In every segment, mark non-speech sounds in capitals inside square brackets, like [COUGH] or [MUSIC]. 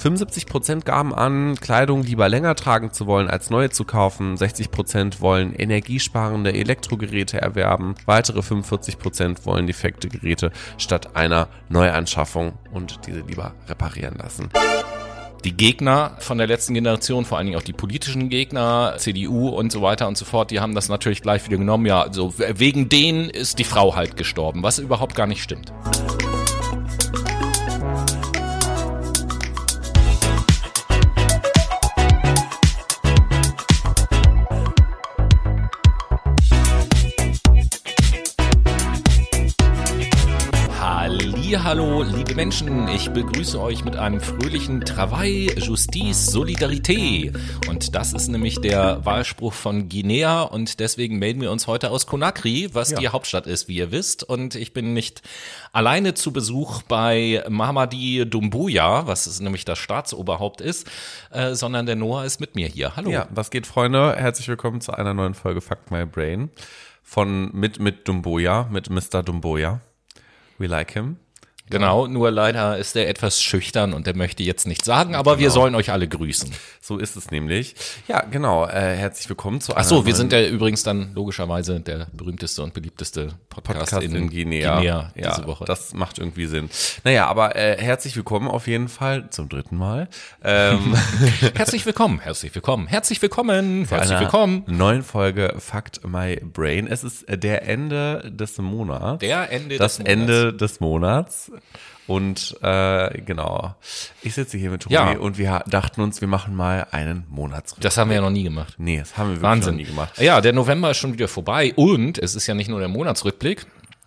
75 Prozent gaben an, Kleidung lieber länger tragen zu wollen, als neue zu kaufen. 60 Prozent wollen energiesparende Elektrogeräte erwerben. Weitere 45 Prozent wollen defekte Geräte statt einer Neuanschaffung und diese lieber reparieren lassen die Gegner von der letzten Generation, vor allen Dingen auch die politischen Gegner, CDU und so weiter und so fort, die haben das natürlich gleich wieder genommen. Ja, also wegen denen ist die Frau halt gestorben, was überhaupt gar nicht stimmt. Liebe Menschen, ich begrüße euch mit einem fröhlichen Travail, Justice, Solidarité. Und das ist nämlich der Wahlspruch von Guinea und deswegen melden wir uns heute aus Conakry, was ja. die Hauptstadt ist, wie ihr wisst. Und ich bin nicht alleine zu Besuch bei Mamadi Dumbuya, was ist nämlich das Staatsoberhaupt ist, äh, sondern der Noah ist mit mir hier. Hallo. Ja, was geht, Freunde? Herzlich willkommen zu einer neuen Folge Fuck My Brain von mit mit Dumbuya, mit Mr. Dumbuya. We like him. Genau, nur leider ist er etwas schüchtern und er möchte jetzt nichts sagen, aber genau. wir sollen euch alle grüßen. So ist es nämlich. Ja, genau. Äh, herzlich willkommen zu. Ach so, wir sind ja übrigens dann logischerweise der berühmteste und beliebteste Podcast, Podcast in, in Guinea, Guinea ja, diese Woche. Das macht irgendwie Sinn. Naja, aber äh, herzlich willkommen auf jeden Fall zum dritten Mal. Ähm. [LAUGHS] herzlich willkommen, herzlich willkommen, herzlich willkommen, herzlich willkommen. Neuen Folge Fact My Brain. Es ist äh, der Ende des Monats. Der Ende das des Monats. Ende des Monats. Und äh, genau, ich sitze hier mit Tobi ja. und wir dachten uns, wir machen mal einen Monatsrückblick. Das haben wir ja noch nie gemacht. Nee, das haben wir wirklich Wahnsinn. noch nie gemacht. Ja, der November ist schon wieder vorbei und es ist ja nicht nur der Monatsrückblick,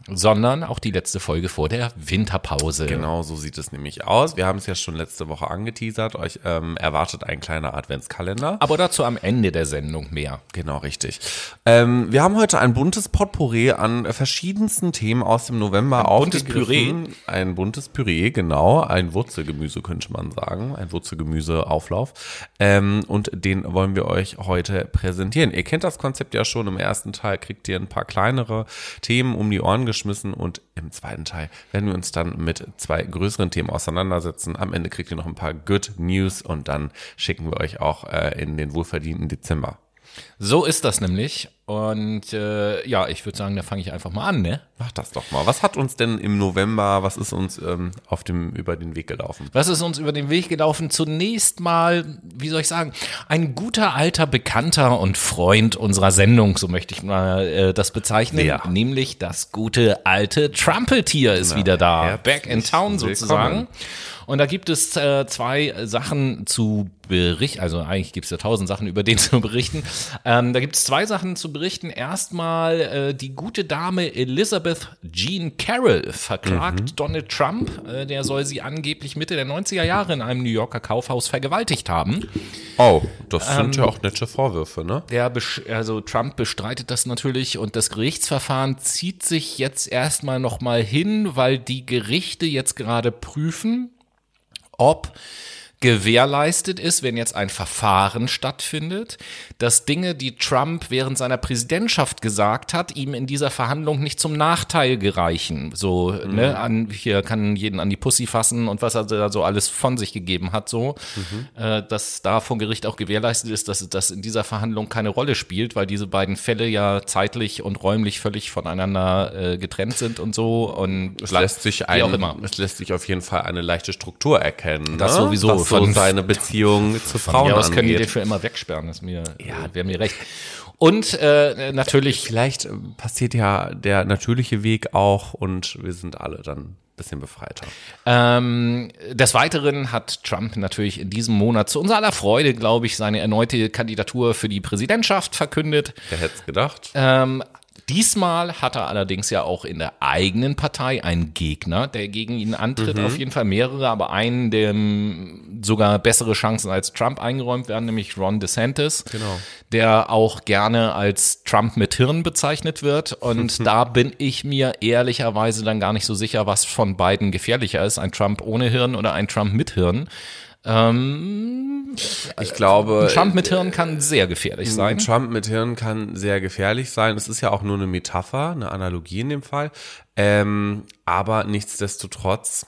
sondern auch die letzte Folge vor der Winterpause. Genau, so sieht es nämlich aus. Wir haben es ja schon letzte Woche angeteasert. Euch ähm, erwartet ein kleiner Adventskalender. Aber dazu am Ende der Sendung mehr. Genau, richtig. Ähm, wir haben heute ein buntes Potpourri an verschiedensten Themen aus dem November ein Buntes Püree. Ein buntes Püree, genau. Ein Wurzelgemüse könnte man sagen. Ein Wurzelgemüseauflauf. Ähm, und den wollen wir euch heute präsentieren. Ihr kennt das Konzept ja schon. Im ersten Teil kriegt ihr ein paar kleinere Themen um die Ohren geschmissen und im zweiten Teil werden wir uns dann mit zwei größeren Themen auseinandersetzen. Am Ende kriegt ihr noch ein paar Good News und dann schicken wir euch auch äh, in den wohlverdienten Dezember. So ist das nämlich. Und äh, ja, ich würde sagen, da fange ich einfach mal an, ne? Mach das doch mal. Was hat uns denn im November, was ist uns ähm, auf dem über den Weg gelaufen? Was ist uns über den Weg gelaufen? Zunächst mal, wie soll ich sagen, ein guter alter Bekannter und Freund unserer Sendung, so möchte ich mal äh, das bezeichnen, ja. nämlich das gute alte Trumpeltier ist Na, wieder da, back in town sozusagen. Willkommen. Und da gibt es äh, zwei Sachen zu berichten, also eigentlich gibt es ja tausend Sachen, über den [LAUGHS] zu berichten. Ähm, da gibt es zwei Sachen zu berichten. Erstmal äh, die gute Dame Elizabeth Jean Carroll verklagt mhm. Donald Trump. Äh, der soll sie angeblich Mitte der 90er Jahre in einem New Yorker Kaufhaus vergewaltigt haben. Oh, das sind ähm, ja auch nette Vorwürfe, ne? Der also Trump bestreitet das natürlich und das Gerichtsverfahren zieht sich jetzt erstmal nochmal hin, weil die Gerichte jetzt gerade prüfen, ob gewährleistet ist, wenn jetzt ein Verfahren stattfindet, dass Dinge, die Trump während seiner Präsidentschaft gesagt hat, ihm in dieser Verhandlung nicht zum Nachteil gereichen. So, mhm. ne, an, hier kann jeden an die Pussy fassen und was er da so alles von sich gegeben hat, so, mhm. äh, dass da vom Gericht auch gewährleistet ist, dass das in dieser Verhandlung keine Rolle spielt, weil diese beiden Fälle ja zeitlich und räumlich völlig voneinander äh, getrennt sind und so und es lässt sich ein, auch immer. es lässt sich auf jeden Fall eine leichte Struktur erkennen. Das ne? sowieso. Das so seine Beziehung zu Frauen aus angeht. können die den für immer wegsperren, ist mir, ja. wäre mir recht. Und äh, natürlich. Vielleicht passiert ja der natürliche Weg auch und wir sind alle dann bisschen befreiter. Ähm, des Weiteren hat Trump natürlich in diesem Monat zu unserer aller Freude, glaube ich, seine erneute Kandidatur für die Präsidentschaft verkündet. Wer hätte es gedacht? Ähm, Diesmal hat er allerdings ja auch in der eigenen Partei einen Gegner, der gegen ihn antritt. Mhm. Auf jeden Fall mehrere, aber einen, dem sogar bessere Chancen als Trump eingeräumt werden, nämlich Ron DeSantis, genau. der auch gerne als Trump mit Hirn bezeichnet wird. Und [LAUGHS] da bin ich mir ehrlicherweise dann gar nicht so sicher, was von beiden gefährlicher ist, ein Trump ohne Hirn oder ein Trump mit Hirn. Ähm, ich glaube. Ein Trump mit Hirn kann sehr gefährlich sein. Ein Trump mit Hirn kann sehr gefährlich sein. Es ist ja auch nur eine Metapher, eine Analogie in dem Fall. Ähm, aber nichtsdestotrotz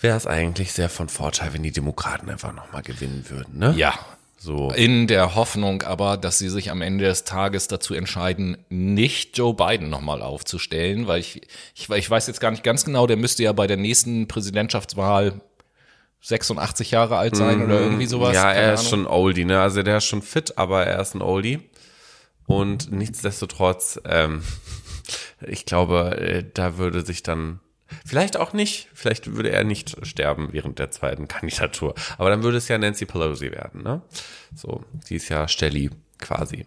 wäre es eigentlich sehr von Vorteil, wenn die Demokraten einfach nochmal gewinnen würden, ne? Ja. So. In der Hoffnung aber, dass sie sich am Ende des Tages dazu entscheiden, nicht Joe Biden nochmal aufzustellen, weil ich, ich, ich weiß jetzt gar nicht ganz genau, der müsste ja bei der nächsten Präsidentschaftswahl 86 Jahre alt sein oder irgendwie sowas. Mhm. Ja, keine er ist Ahnung. schon ein Oldie, ne? Also der ist schon fit, aber er ist ein Oldie. Und nichtsdestotrotz, ähm, [LAUGHS] ich glaube, äh, da würde sich dann, vielleicht auch nicht, vielleicht würde er nicht sterben während der zweiten [LAUGHS] Kandidatur. Aber dann würde es ja Nancy Pelosi werden, ne? So, die ist ja Stelly quasi.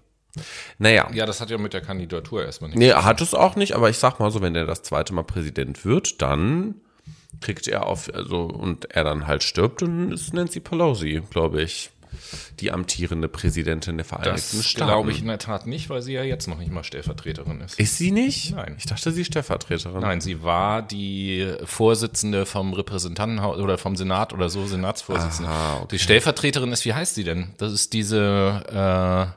Naja. Ja, das hat ja mit der Kandidatur erstmal nichts. Nee, er hat es auch nicht, aber ich sag mal so, wenn er das zweite Mal Präsident wird, dann kriegt er auf, also, und er dann halt stirbt, dann ist Nancy Pelosi, glaube ich, die amtierende Präsidentin der Vereinigten Das Staaten. glaube ich in der Tat nicht, weil sie ja jetzt noch nicht mal Stellvertreterin ist. Ist sie nicht? Nein. Ich dachte, sie ist Stellvertreterin. Nein, sie war die Vorsitzende vom Repräsentantenhaus oder vom Senat oder so, Senatsvorsitzende. Aha, okay. Die Stellvertreterin ist, wie heißt sie denn? Das ist diese,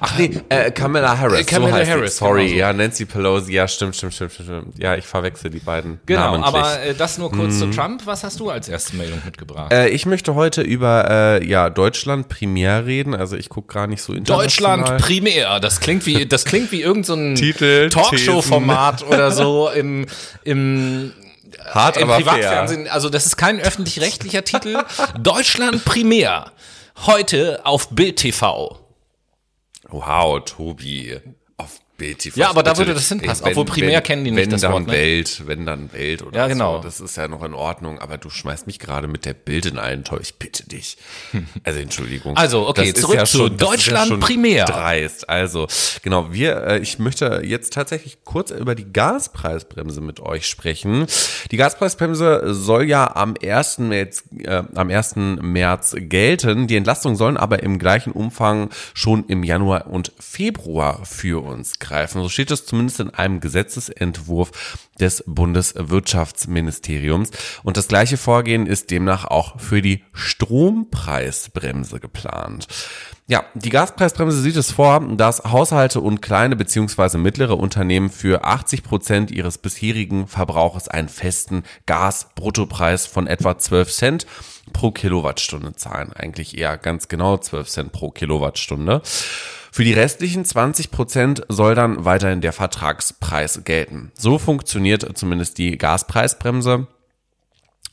Ach nee, äh, Kamala Harris. Äh, Kamala so heißt Harris. Sorry, genau so. ja, Nancy Pelosi, ja, stimmt, stimmt, stimmt, stimmt. Ja, ich verwechsel die beiden genau, namentlich. aber äh, das nur kurz zu Trump. Was hast du als erste Meldung mitgebracht? äh, ich möchte heute über äh, ja Deutschland primär reden. Also ich gucke gar nicht so international. Deutschland primär. Das klingt wie, das klingt wie irgendein so [LAUGHS] Talkshow-Format oder so im, im Hart, im aber fair. Privatfernsehen. Also das ist kein öffentlich-rechtlicher Titel. Deutschland primär. Heute auf Bild TV. Wow, Tobi. TV. Ja, aber da würde das hinpassen. Ey, Obwohl primär wenn, kennen die nicht wenn das dann Wort, ne? Welt, wenn dann Welt oder Ja, genau. so. Das ist ja noch in Ordnung, aber du schmeißt mich gerade mit der Bild in einen Tau. Ich bitte dich. [LAUGHS] Also Entschuldigung. Also, okay, Das zurück ja zu schon, Deutschland ja primär. Dreist. Also, genau, wir, äh, ich möchte jetzt tatsächlich kurz über die Gaspreisbremse mit euch sprechen. Die Gaspreisbremse soll ja am 1. März, äh, am 1. März gelten. Die Entlastungen sollen aber im gleichen Umfang schon im Januar und Februar für uns greifen. So steht es zumindest in einem Gesetzesentwurf des Bundeswirtschaftsministeriums. Und das gleiche Vorgehen ist demnach auch für die Strompreisbremse geplant. Ja, die Gaspreisbremse sieht es vor, dass Haushalte und kleine bzw. mittlere Unternehmen für 80 Prozent ihres bisherigen Verbrauches einen festen Gasbruttopreis von etwa 12 Cent pro Kilowattstunde zahlen. Eigentlich eher ganz genau 12 Cent pro Kilowattstunde. Für die restlichen 20 Prozent soll dann weiterhin der Vertragspreis gelten. So funktioniert zumindest die Gaspreisbremse.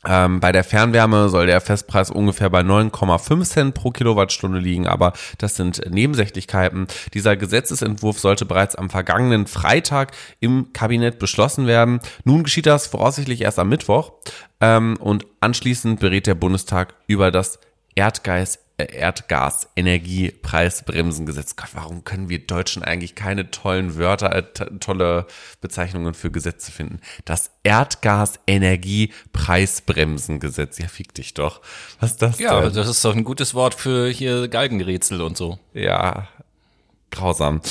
Ähm, bei der Fernwärme soll der Festpreis ungefähr bei 9,5 Cent pro Kilowattstunde liegen, aber das sind Nebensächlichkeiten. Dieser Gesetzesentwurf sollte bereits am vergangenen Freitag im Kabinett beschlossen werden. Nun geschieht das voraussichtlich erst am Mittwoch ähm, und anschließend berät der Bundestag über das Erdgas, äh, Erdgas-Energiepreisbremsengesetz. Gott, warum können wir Deutschen eigentlich keine tollen Wörter, äh, tolle Bezeichnungen für Gesetze finden? Das Erdgas-Energiepreisbremsengesetz. Ja, fick dich doch. Was ist das Ja, denn? das ist doch ein gutes Wort für hier Galgenrätsel und so. Ja, grausam.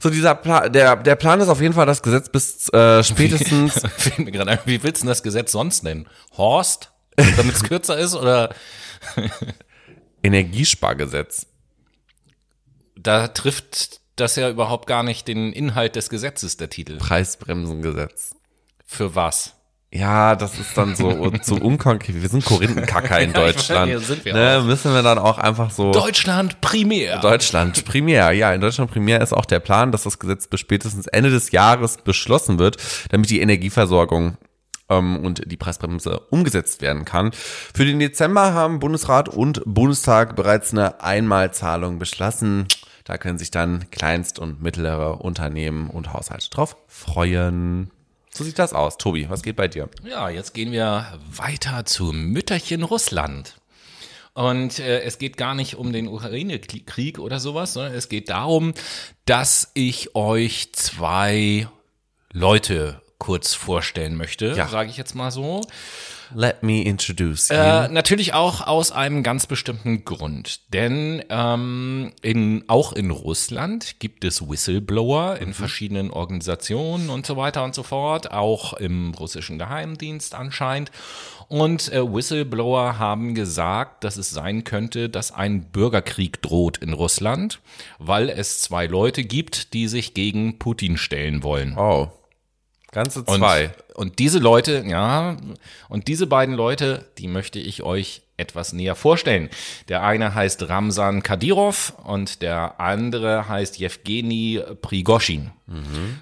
So, dieser Plan, der, der Plan ist auf jeden Fall, das Gesetz bis äh, spätestens [LAUGHS] ein, Wie willst du denn das Gesetz sonst nennen? Horst? Damit es [LAUGHS] kürzer ist? Oder Energiespargesetz. da trifft das ja überhaupt gar nicht den Inhalt des Gesetzes, der Titel. Preisbremsengesetz. Für was? Ja, das ist dann so [LAUGHS] zu unkonkret. Wir sind Korinthenkacker in [LAUGHS] Ja, Deutschland. hier sind wir ne, müssen wir dann auch einfach so. Deutschland primär. Deutschland primär, ja, in Deutschland primär ist auch der Plan, dass das Gesetz bis spätestens Ende des Jahres beschlossen wird, damit die Energieversorgung ähm, und die Preisbremse umgesetzt werden kann. Für den Dezember haben Bundesrat und Bundestag bereits eine Einmalzahlung beschlossen. Da können sich dann kleinst- und mittlere Unternehmen und Haushalte drauf freuen. So sieht das aus. Tobi, was geht bei dir? Ja, jetzt gehen wir weiter zu Mütterchen Russland. Und äh, es geht gar nicht um den Ukraine-Krieg oder sowas, sondern es geht darum, dass ich euch zwei Leute kurz vorstellen möchte, Ja. sage ich jetzt mal so. Let me introduce you. Äh, natürlich auch aus einem ganz bestimmten Grund. Denn ähm, in, auch in Russland gibt es Whistleblower in verschiedenen Organisationen und so weiter und so fort, auch im russischen Geheimdienst anscheinend. Und äh, Whistleblower haben gesagt, dass es sein könnte, dass ein Bürgerkrieg droht in Russland, weil es zwei Leute gibt, die sich gegen Putin stellen wollen. oh. Ganze zwei. Und, und diese Leute, ja, und diese beiden Leute, die möchte ich euch etwas näher vorstellen. Der eine heißt Ramsan Kadyrov und der andere heißt Jewgeni Prigoschin.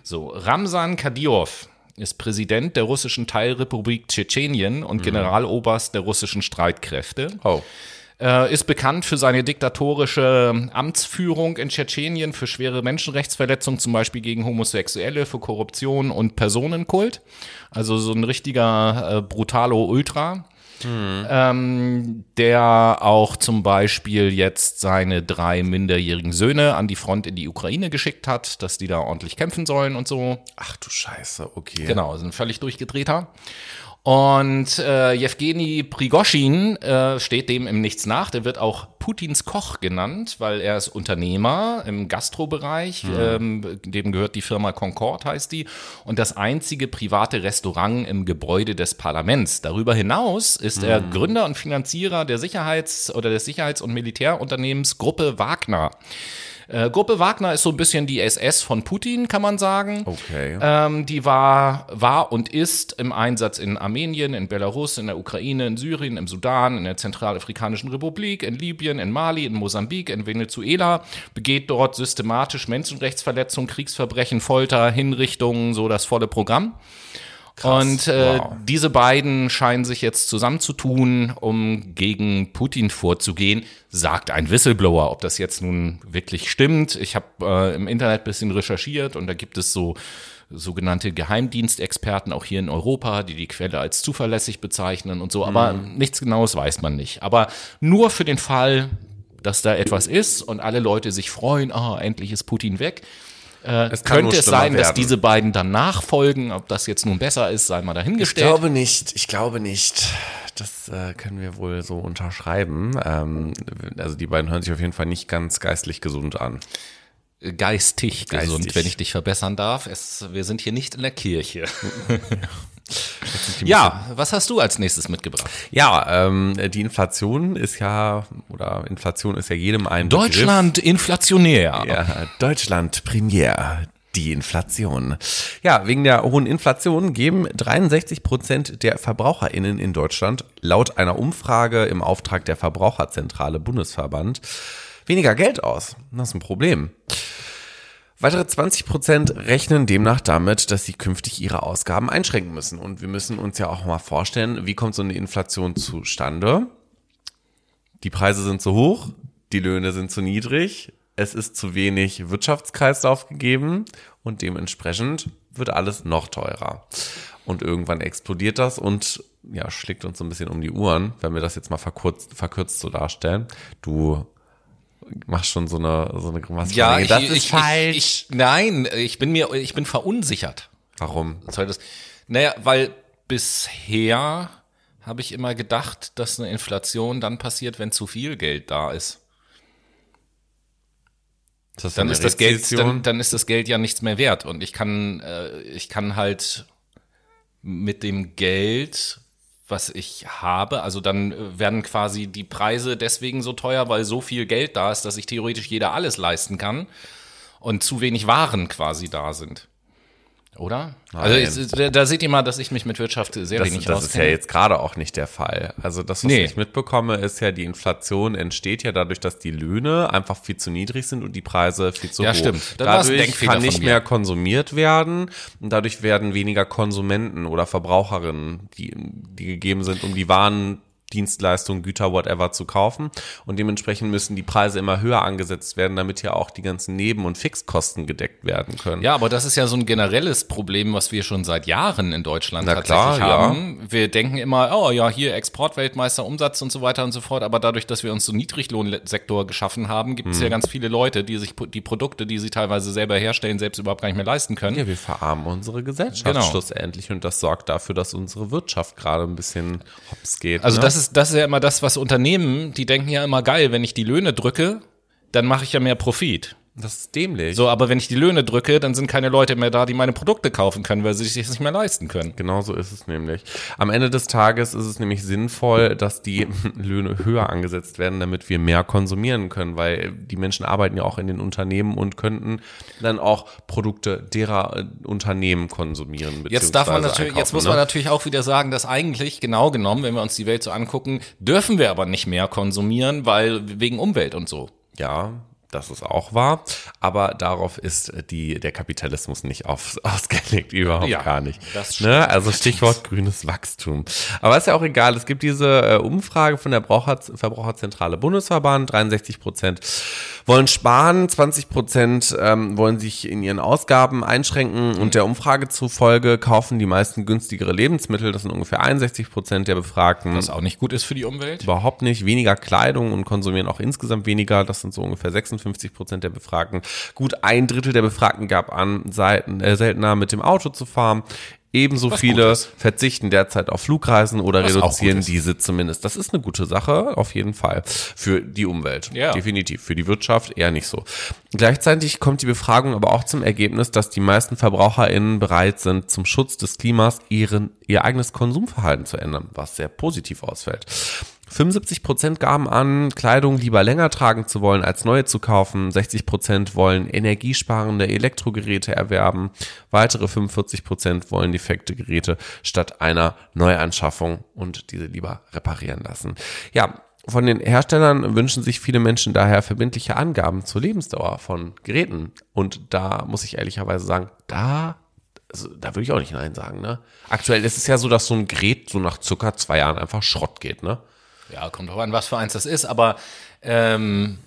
So, Ramsan Kadyrov ist Präsident der russischen Teilrepublik Tschetschenien und Generaloberst der russischen Streitkräfte. Oh. Äh, ist bekannt für seine diktatorische Amtsführung in Tschetschenien, für schwere Menschenrechtsverletzungen, zum Beispiel gegen Homosexuelle, für Korruption und Personenkult. Also so ein richtiger äh, brutalo Ultra. Ähm, der auch zum Beispiel jetzt seine drei minderjährigen Söhne an die Front in die Ukraine geschickt hat, dass die da ordentlich kämpfen sollen und so. Ach du Scheiße, okay. Genau, ist ein völlig durchgedrehter. Und äh, Jewgeni Prigoschin äh, steht dem im Nichts nach. Der wird auch Putins Koch genannt, weil er ist Unternehmer im Gastrobereich. Ähm, dem gehört die Firma Concord, heißt die. Und das einzige private Restaurant im Gebäude des Parlaments. Darüber hinaus ist er Gründer und Finanzierer der Sicherheits- oder des Sicherheits- und Militärunternehmens Gruppe Wagner. Äh, Gruppe Wagner ist so ein bisschen die SS von Putin, kann man sagen. Okay. Ähm, die war, war und ist im Einsatz in Armenien, in Belarus, in der Ukraine, in Syrien, im Sudan, in der Zentralafrikanischen Republik, in Libyen, in Mali, in Mosambik, in Venezuela, begeht dort systematisch Menschenrechtsverletzungen, Kriegsverbrechen, Folter, Hinrichtungen, so das volle Programm. Und äh, wow. diese beiden scheinen sich jetzt zusammenzutun, um gegen Putin vorzugehen, sagt ein Whistleblower. Ob das jetzt nun wirklich stimmt, ich habe äh, im Internet bisschen recherchiert und da gibt es so sogenannte Geheimdienstexperten auch hier in Europa, die die Quelle als zuverlässig bezeichnen und so, aber nichts Genaues weiß man nicht. Aber nur für den Fall, dass da etwas ist und alle Leute sich freuen, ah, endlich ist Putin weg, äh, Es könnte es sein, dass werden. diese beiden dann nachfolgen. Ob das jetzt nun besser ist, sei mal Ich dahingestellt. glaube nicht, ich glaube nicht. Das äh, können wir wohl so unterschreiben. Ähm, also die beiden hören sich auf jeden Fall nicht ganz geistlich gesund an. Geistig, gesund, Geistig. wenn ich dich verbessern darf. Es, wir sind hier nicht in der Kirche. [LAUGHS] ja, was hast du als nächstes mitgebracht? Ja, ähm, die Inflation ist ja, oder Inflation ist ja jedem ein Deutschland inflationär. Begriff. Ja, Deutschland Premier. Die Inflation. Ja, wegen der hohen Inflation geben 63 Prozent der VerbraucherInnen in Deutschland laut einer Umfrage im Auftrag der Verbraucherzentrale Bundesverband weniger Geld aus. Das ist ein Problem. Weitere 20 Prozent rechnen demnach damit, dass sie künftig ihre Ausgaben einschränken müssen. Und wir müssen uns ja auch mal vorstellen, wie kommt so eine Inflation zustande? Die Preise sind zu hoch, die Löhne sind zu niedrig, es ist zu wenig Wirtschaftskreislauf gegeben und dementsprechend wird alles noch teurer. Und irgendwann explodiert das und ja, schlägt uns so ein bisschen um die Uhren, wenn wir das jetzt mal verkürzt, verkürzt so darstellen. Du machst schon so eine, so eine Grimasse. Ja, ich, das ich, ist ich, falsch. Ich, nein, ich bin mir, ich bin verunsichert. Warum? Soll das? Naja, weil bisher habe ich immer gedacht, dass eine Inflation dann passiert, wenn zu viel Geld da ist. Ist das Dann ist das Geld, dann, dann ist das Geld ja nichts mehr wert. Und ich kann, äh, ich kann halt mit dem Geld, was ich habe, also dann äh, werden quasi die Preise deswegen so teuer, weil so viel Geld da ist, dass sich theoretisch jeder alles leisten kann und zu wenig Waren quasi da sind. Oder? Also es, da- da seht ihr mal, dass ich mich mit Wirtschaft sehr Das, wenig das ist ja jetzt gerade auch nicht der Fall. Also das, was Nee. ich mitbekomme, ist ja, die Inflation entsteht ja dadurch, dass die Löhne einfach viel zu niedrig sind und die Preise viel zu Ja, hoch. stimmt. Das war's ein Dadurch kann nicht mehr konsumiert werden und dadurch werden weniger Konsumenten oder Verbraucherinnen, die, die gegeben sind, um die Waren Dienstleistungen, Güter, whatever zu kaufen. Und dementsprechend müssen die Preise immer höher angesetzt werden, damit ja auch die ganzen Neben- und Fixkosten gedeckt werden können. Ja, aber das ist ja so ein generelles Problem, was wir schon seit Jahren in Deutschland Na tatsächlich klar, ja. haben. Wir denken immer, oh ja, hier Exportweltmeister, Umsatz und so weiter und so fort. Aber dadurch, dass wir uns so einen Niedriglohnsektor geschaffen haben, gibt es Hm. ja ganz viele Leute, die sich die Produkte, die sie teilweise selber herstellen, selbst überhaupt gar nicht mehr leisten können. Ja, wir verarmen unsere Gesellschaft Genau. schlussendlich und das sorgt dafür, dass unsere Wirtschaft gerade ein bisschen hops geht. Also ne? das ist, das ist ja immer das, was Unternehmen, die denken ja immer geil, wenn ich die Löhne drücke, dann mache ich ja mehr Profit. Das ist dämlich. So, aber wenn ich die Löhne drücke, dann sind keine Leute mehr da, die meine Produkte kaufen können, weil sie sich das nicht mehr leisten können. Genau so ist es nämlich. Am Ende des Tages ist es nämlich sinnvoll, dass die [LAUGHS] Löhne höher angesetzt werden, damit wir mehr konsumieren können, weil die Menschen arbeiten ja auch in den Unternehmen und könnten dann auch Produkte derer äh, Unternehmen konsumieren. Jetzt darf man natürlich, jetzt muss ne? man natürlich auch wieder sagen, dass eigentlich genau genommen, wenn wir uns die Welt so angucken, dürfen wir aber nicht mehr konsumieren, weil wegen Umwelt und so. Ja, das ist auch wahr. Aber darauf ist die, der Kapitalismus nicht auf, [LAUGHS] ausgelegt, überhaupt Ja, gar nicht. das ne? Also Stichwort grünes Wachstum. Aber ist ja auch egal. Es gibt diese äh, Umfrage von der Braucher, Verbraucherzentrale Bundesverband. 63 Prozent wollen sparen, 20 Prozent ähm, wollen sich in ihren Ausgaben einschränken. Und der Umfrage zufolge kaufen die meisten günstigere Lebensmittel. Das sind ungefähr 61 Prozent der Befragten Was auch nicht gut ist für die Umwelt. überhaupt nicht, weniger Kleidung und konsumieren auch insgesamt weniger. Das sind so ungefähr 56 Prozent der Befragten. Gut ein Drittel der Befragten gab an, äh, seltener mit dem Auto zu fahren. Ebenso Was viele verzichten derzeit auf Flugreisen oder Was reduzieren diese zumindest. Das ist eine gute Sache, auf jeden Fall. Für die Umwelt. Ja. Definitiv. Für die Wirtschaft eher nicht so. Gleichzeitig kommt die Befragung aber auch zum Ergebnis, dass die meisten VerbraucherInnen bereit sind, zum Schutz des Klimas ihren, ihr eigenes Konsumverhalten zu ändern, was sehr positiv ausfällt. 75 Prozent gaben an, Kleidung lieber länger tragen zu wollen, als neue zu kaufen. 60 Prozent wollen energiesparende Elektrogeräte erwerben. Weitere 45 Prozent wollen defekte Geräte statt einer Neuanschaffung und diese lieber reparieren lassen. Ja, von den Herstellern wünschen sich viele Menschen daher verbindliche Angaben zur Lebensdauer von Geräten. Und da muss ich ehrlicherweise sagen, da also, da würde ich auch nicht Nein sagen, ne? Aktuell ist es ja so, dass so ein Gerät so nach circa zwei Jahren einfach Schrott geht, ne? Ja, kommt drauf an, was für eins das ist, aber ähm,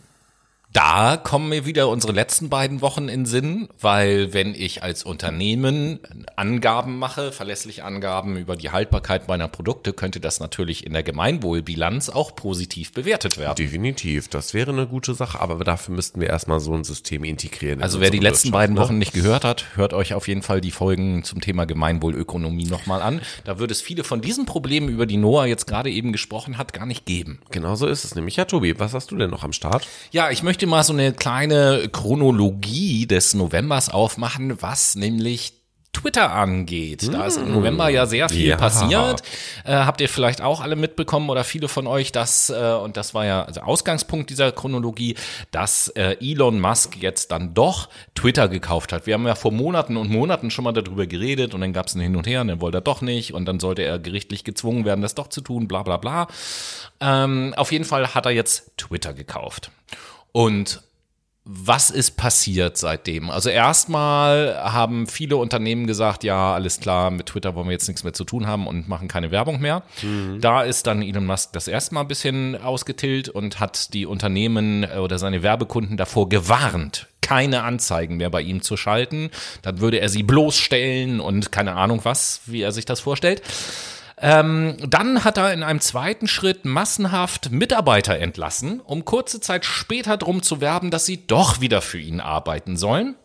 da kommen mir wieder unsere letzten beiden Wochen in Sinn, weil wenn ich als Unternehmen Angaben mache, verlässliche Angaben über die Haltbarkeit meiner Produkte, könnte das natürlich in der Gemeinwohlbilanz auch positiv bewertet werden. Definitiv, das wäre eine gute Sache, aber dafür müssten wir erstmal so ein System integrieren. in Also wer die letzten Wirtschaft, beiden ne? Wochen nicht gehört hat, hört euch auf jeden Fall die Folgen zum Thema Gemeinwohlökonomie nochmal an. Da wird es viele von diesen Problemen, über die Noah jetzt gerade eben gesprochen hat, gar nicht geben. Genau so ist es nämlich. Ja, Tobi, was hast du denn noch am Start? Ja, ich möchte mal so eine kleine Chronologie des Novembers aufmachen, was nämlich Twitter angeht. Da ist im November ja sehr viel Ja. passiert. Äh, habt ihr vielleicht auch alle mitbekommen oder viele von euch, dass, äh, und das war ja der Ausgangspunkt dieser Chronologie, dass äh, Elon Musk jetzt dann doch Twitter gekauft hat. Wir haben ja vor Monaten und Monaten schon mal darüber geredet und dann gab es ein Hin und Her und dann wollte er doch nicht und dann sollte er gerichtlich gezwungen werden, das doch zu tun, bla bla bla. Ähm, auf jeden Fall hat er jetzt Twitter gekauft. Und was ist passiert seitdem? Also erstmal haben viele Unternehmen gesagt, ja, alles klar, mit Twitter wollen wir jetzt nichts mehr zu tun haben und machen keine Werbung mehr. Da ist dann Elon Musk das erste Mal ein bisschen ausgetillt und hat die Unternehmen äh, oder seine Werbekunden davor gewarnt, keine Anzeigen mehr bei ihm zu schalten. Dann würde er sie bloßstellen und keine Ahnung was, wie er sich das vorstellt. Ähm, dann hat er in einem zweiten Schritt massenhaft Mitarbeiter entlassen, um kurze Zeit später drum zu werben, dass sie doch wieder für ihn arbeiten sollen.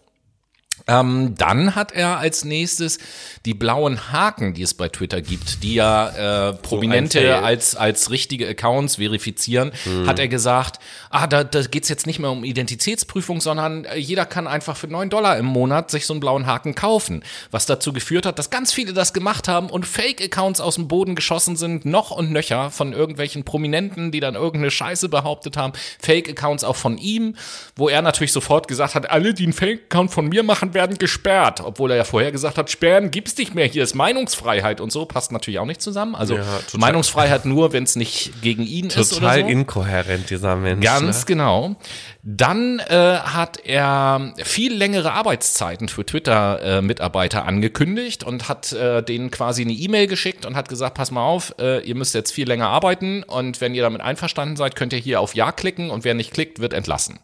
Ähm, dann hat er als nächstes die blauen Haken, die es bei Twitter gibt, die ja äh, Prominente Fail. als, als richtige Accounts verifizieren, hat er gesagt, ah, da, da geht's jetzt nicht mehr um Identitätsprüfung, sondern äh, jeder kann einfach für 9 Dollar im Monat sich so einen blauen Haken kaufen. Was dazu geführt hat, dass ganz viele das gemacht haben und Fake-Accounts aus dem Boden geschossen sind, noch und nöcher von irgendwelchen Prominenten, die dann irgendeine Scheiße behauptet haben. Fake-Accounts auch von ihm, wo er natürlich sofort gesagt hat, alle, die einen Fake-Account von mir machen, werden gesperrt. Obwohl er ja vorher gesagt hat, sperren gibt's nicht mehr, hier ist Meinungsfreiheit und so, passt natürlich auch nicht zusammen. Also Ja, total. Meinungsfreiheit nur, wenn es nicht gegen ihn ist oder Total so. inkohärent, dieser Mensch. Ganz ne? genau. Dann äh, hat er viel längere Arbeitszeiten für Twitter-Mitarbeiter angekündigt und hat äh, denen quasi eine E-Mail geschickt und hat gesagt, pass mal auf, äh, ihr müsst jetzt viel länger arbeiten und wenn ihr damit einverstanden seid, könnt ihr hier auf Ja klicken und wer nicht klickt, wird entlassen.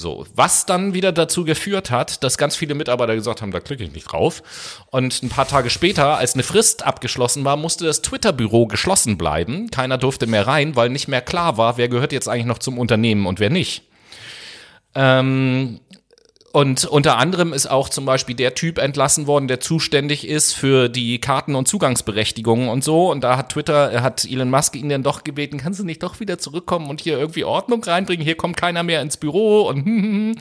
So, was dann wieder dazu geführt hat, dass ganz viele Mitarbeiter gesagt haben, da klicke ich nicht drauf. Und ein paar Tage später, als eine Frist abgeschlossen war, musste das Twitter-Büro geschlossen bleiben. Keiner durfte mehr rein, weil nicht mehr klar war, wer gehört jetzt eigentlich noch zum Unternehmen und wer nicht. Ähm, und unter anderem ist auch zum Beispiel der Typ entlassen worden, der zuständig ist für die Karten- und Zugangsberechtigungen und so. Und da hat Twitter, hat Elon Musk ihn dann doch gebeten, kannst du nicht doch wieder zurückkommen und hier irgendwie Ordnung reinbringen? Hier kommt keiner mehr ins Büro und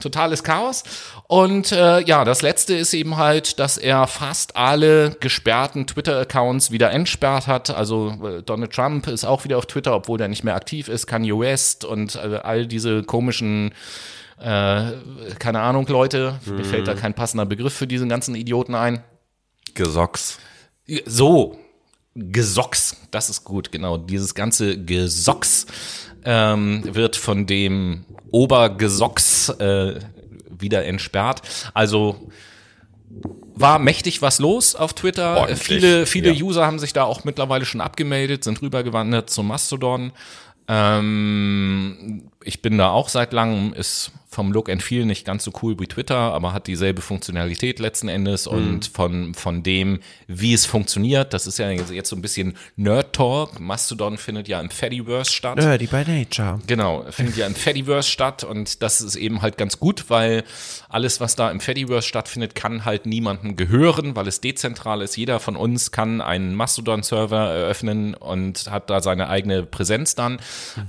totales Chaos. Und äh, ja, das letzte ist eben halt, dass er fast alle gesperrten Twitter-Accounts wieder entsperrt hat. Also äh, Donald Trump ist auch wieder auf Twitter, obwohl der nicht mehr aktiv ist, Kanye West und äh, all diese komischen äh, keine Ahnung, Leute, mir fällt da kein passender Begriff für diesen ganzen Idioten ein. Gesocks. So, Gesocks, das ist gut, genau. Dieses ganze Gesocks ähm, wird von dem Obergesocks äh, wieder entsperrt. Also war mächtig was los auf Twitter. Ordentlich, viele viele ja. User haben sich da auch mittlerweile schon abgemeldet, sind rübergewandert zum Mastodon. Ähm, ich bin da auch seit langem, ist vom Look and Feel nicht ganz so cool wie Twitter, aber hat dieselbe Funktionalität letzten Endes und von, von dem, wie es funktioniert, das ist ja jetzt so ein bisschen Nerd Talk. Mastodon findet ja im Fediverse statt. Nerdy by Nature. Genau, findet ja im Fediverse statt und das ist eben halt ganz gut, weil alles, was da im Fediverse stattfindet, kann halt niemandem gehören, weil es dezentral ist. Jeder von uns kann einen Mastodon-Server eröffnen und hat da seine eigene Präsenz dann.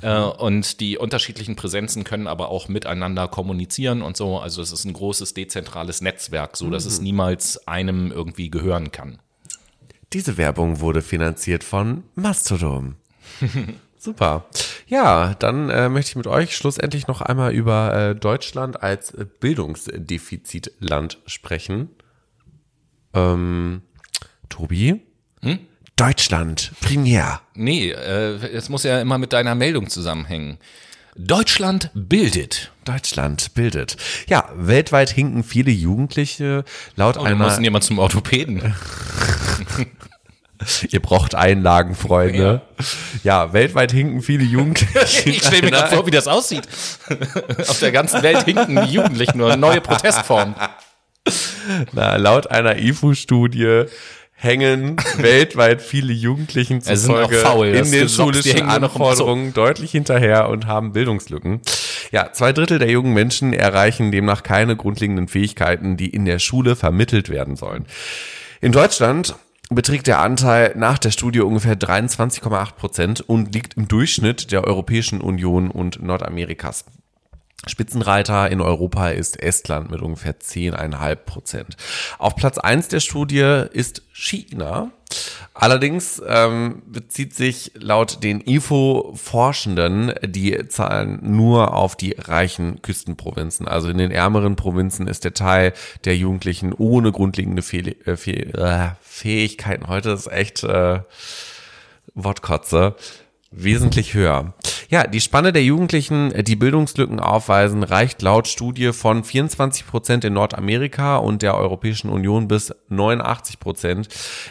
Äh, und die unterschiedlichen Präsenzen können aber auch miteinander kommunizieren und so. Also es ist ein großes dezentrales Netzwerk, so dass es niemals einem irgendwie gehören kann. Diese Werbung wurde finanziert von Mastodon. [LAUGHS] Super. Ja, dann äh, möchte ich mit euch schlussendlich noch einmal über äh, Deutschland als Bildungsdefizitland sprechen. Ähm, Tobi? Deutschland, primär. Nee, äh, es muss ja immer mit deiner Meldung zusammenhängen. Deutschland bildet. Deutschland bildet. Ja, weltweit hinken viele Jugendliche laut Oh, wir einer. müssen jemand zum Orthopäden. [LAUGHS] Ihr braucht Einlagen, Freunde. Ja, weltweit hinken viele Jugendliche. [LAUGHS] Ich stelle mir gerade vor, wie das aussieht. Auf der ganzen Welt hinken die Jugendlichen nur neue Protestformen. Na, laut einer IFU-Studie hängen [LAUGHS] weltweit viele Jugendlichen zufolge faul, in den Socks, schulischen im Anforderungen deutlich hinterher und haben Bildungslücken. Ja, zwei Drittel der jungen Menschen erreichen demnach keine grundlegenden Fähigkeiten, die in der Schule vermittelt werden sollen. In Deutschland beträgt der Anteil nach der Studie ungefähr 23,8 Prozent und liegt im Durchschnitt der Europäischen Union und Nordamerikas. Spitzenreiter in Europa ist Estland mit ungefähr 10,5 Prozent. Auf Platz eins der Studie ist China. Allerdings ähm, bezieht sich laut den IFO-Forschenden die Zahlen nur auf die reichen Küstenprovinzen. Also in den ärmeren Provinzen ist der Teil der Jugendlichen ohne grundlegende Fehl äh, Fehl äh, Fähigkeiten, heute ist echt äh, Wortkotze, wesentlich höher. Ja, die Spanne der Jugendlichen, die Bildungslücken aufweisen, reicht laut Studie von 24 Prozent in Nordamerika und der Europäischen Union bis 89 Prozent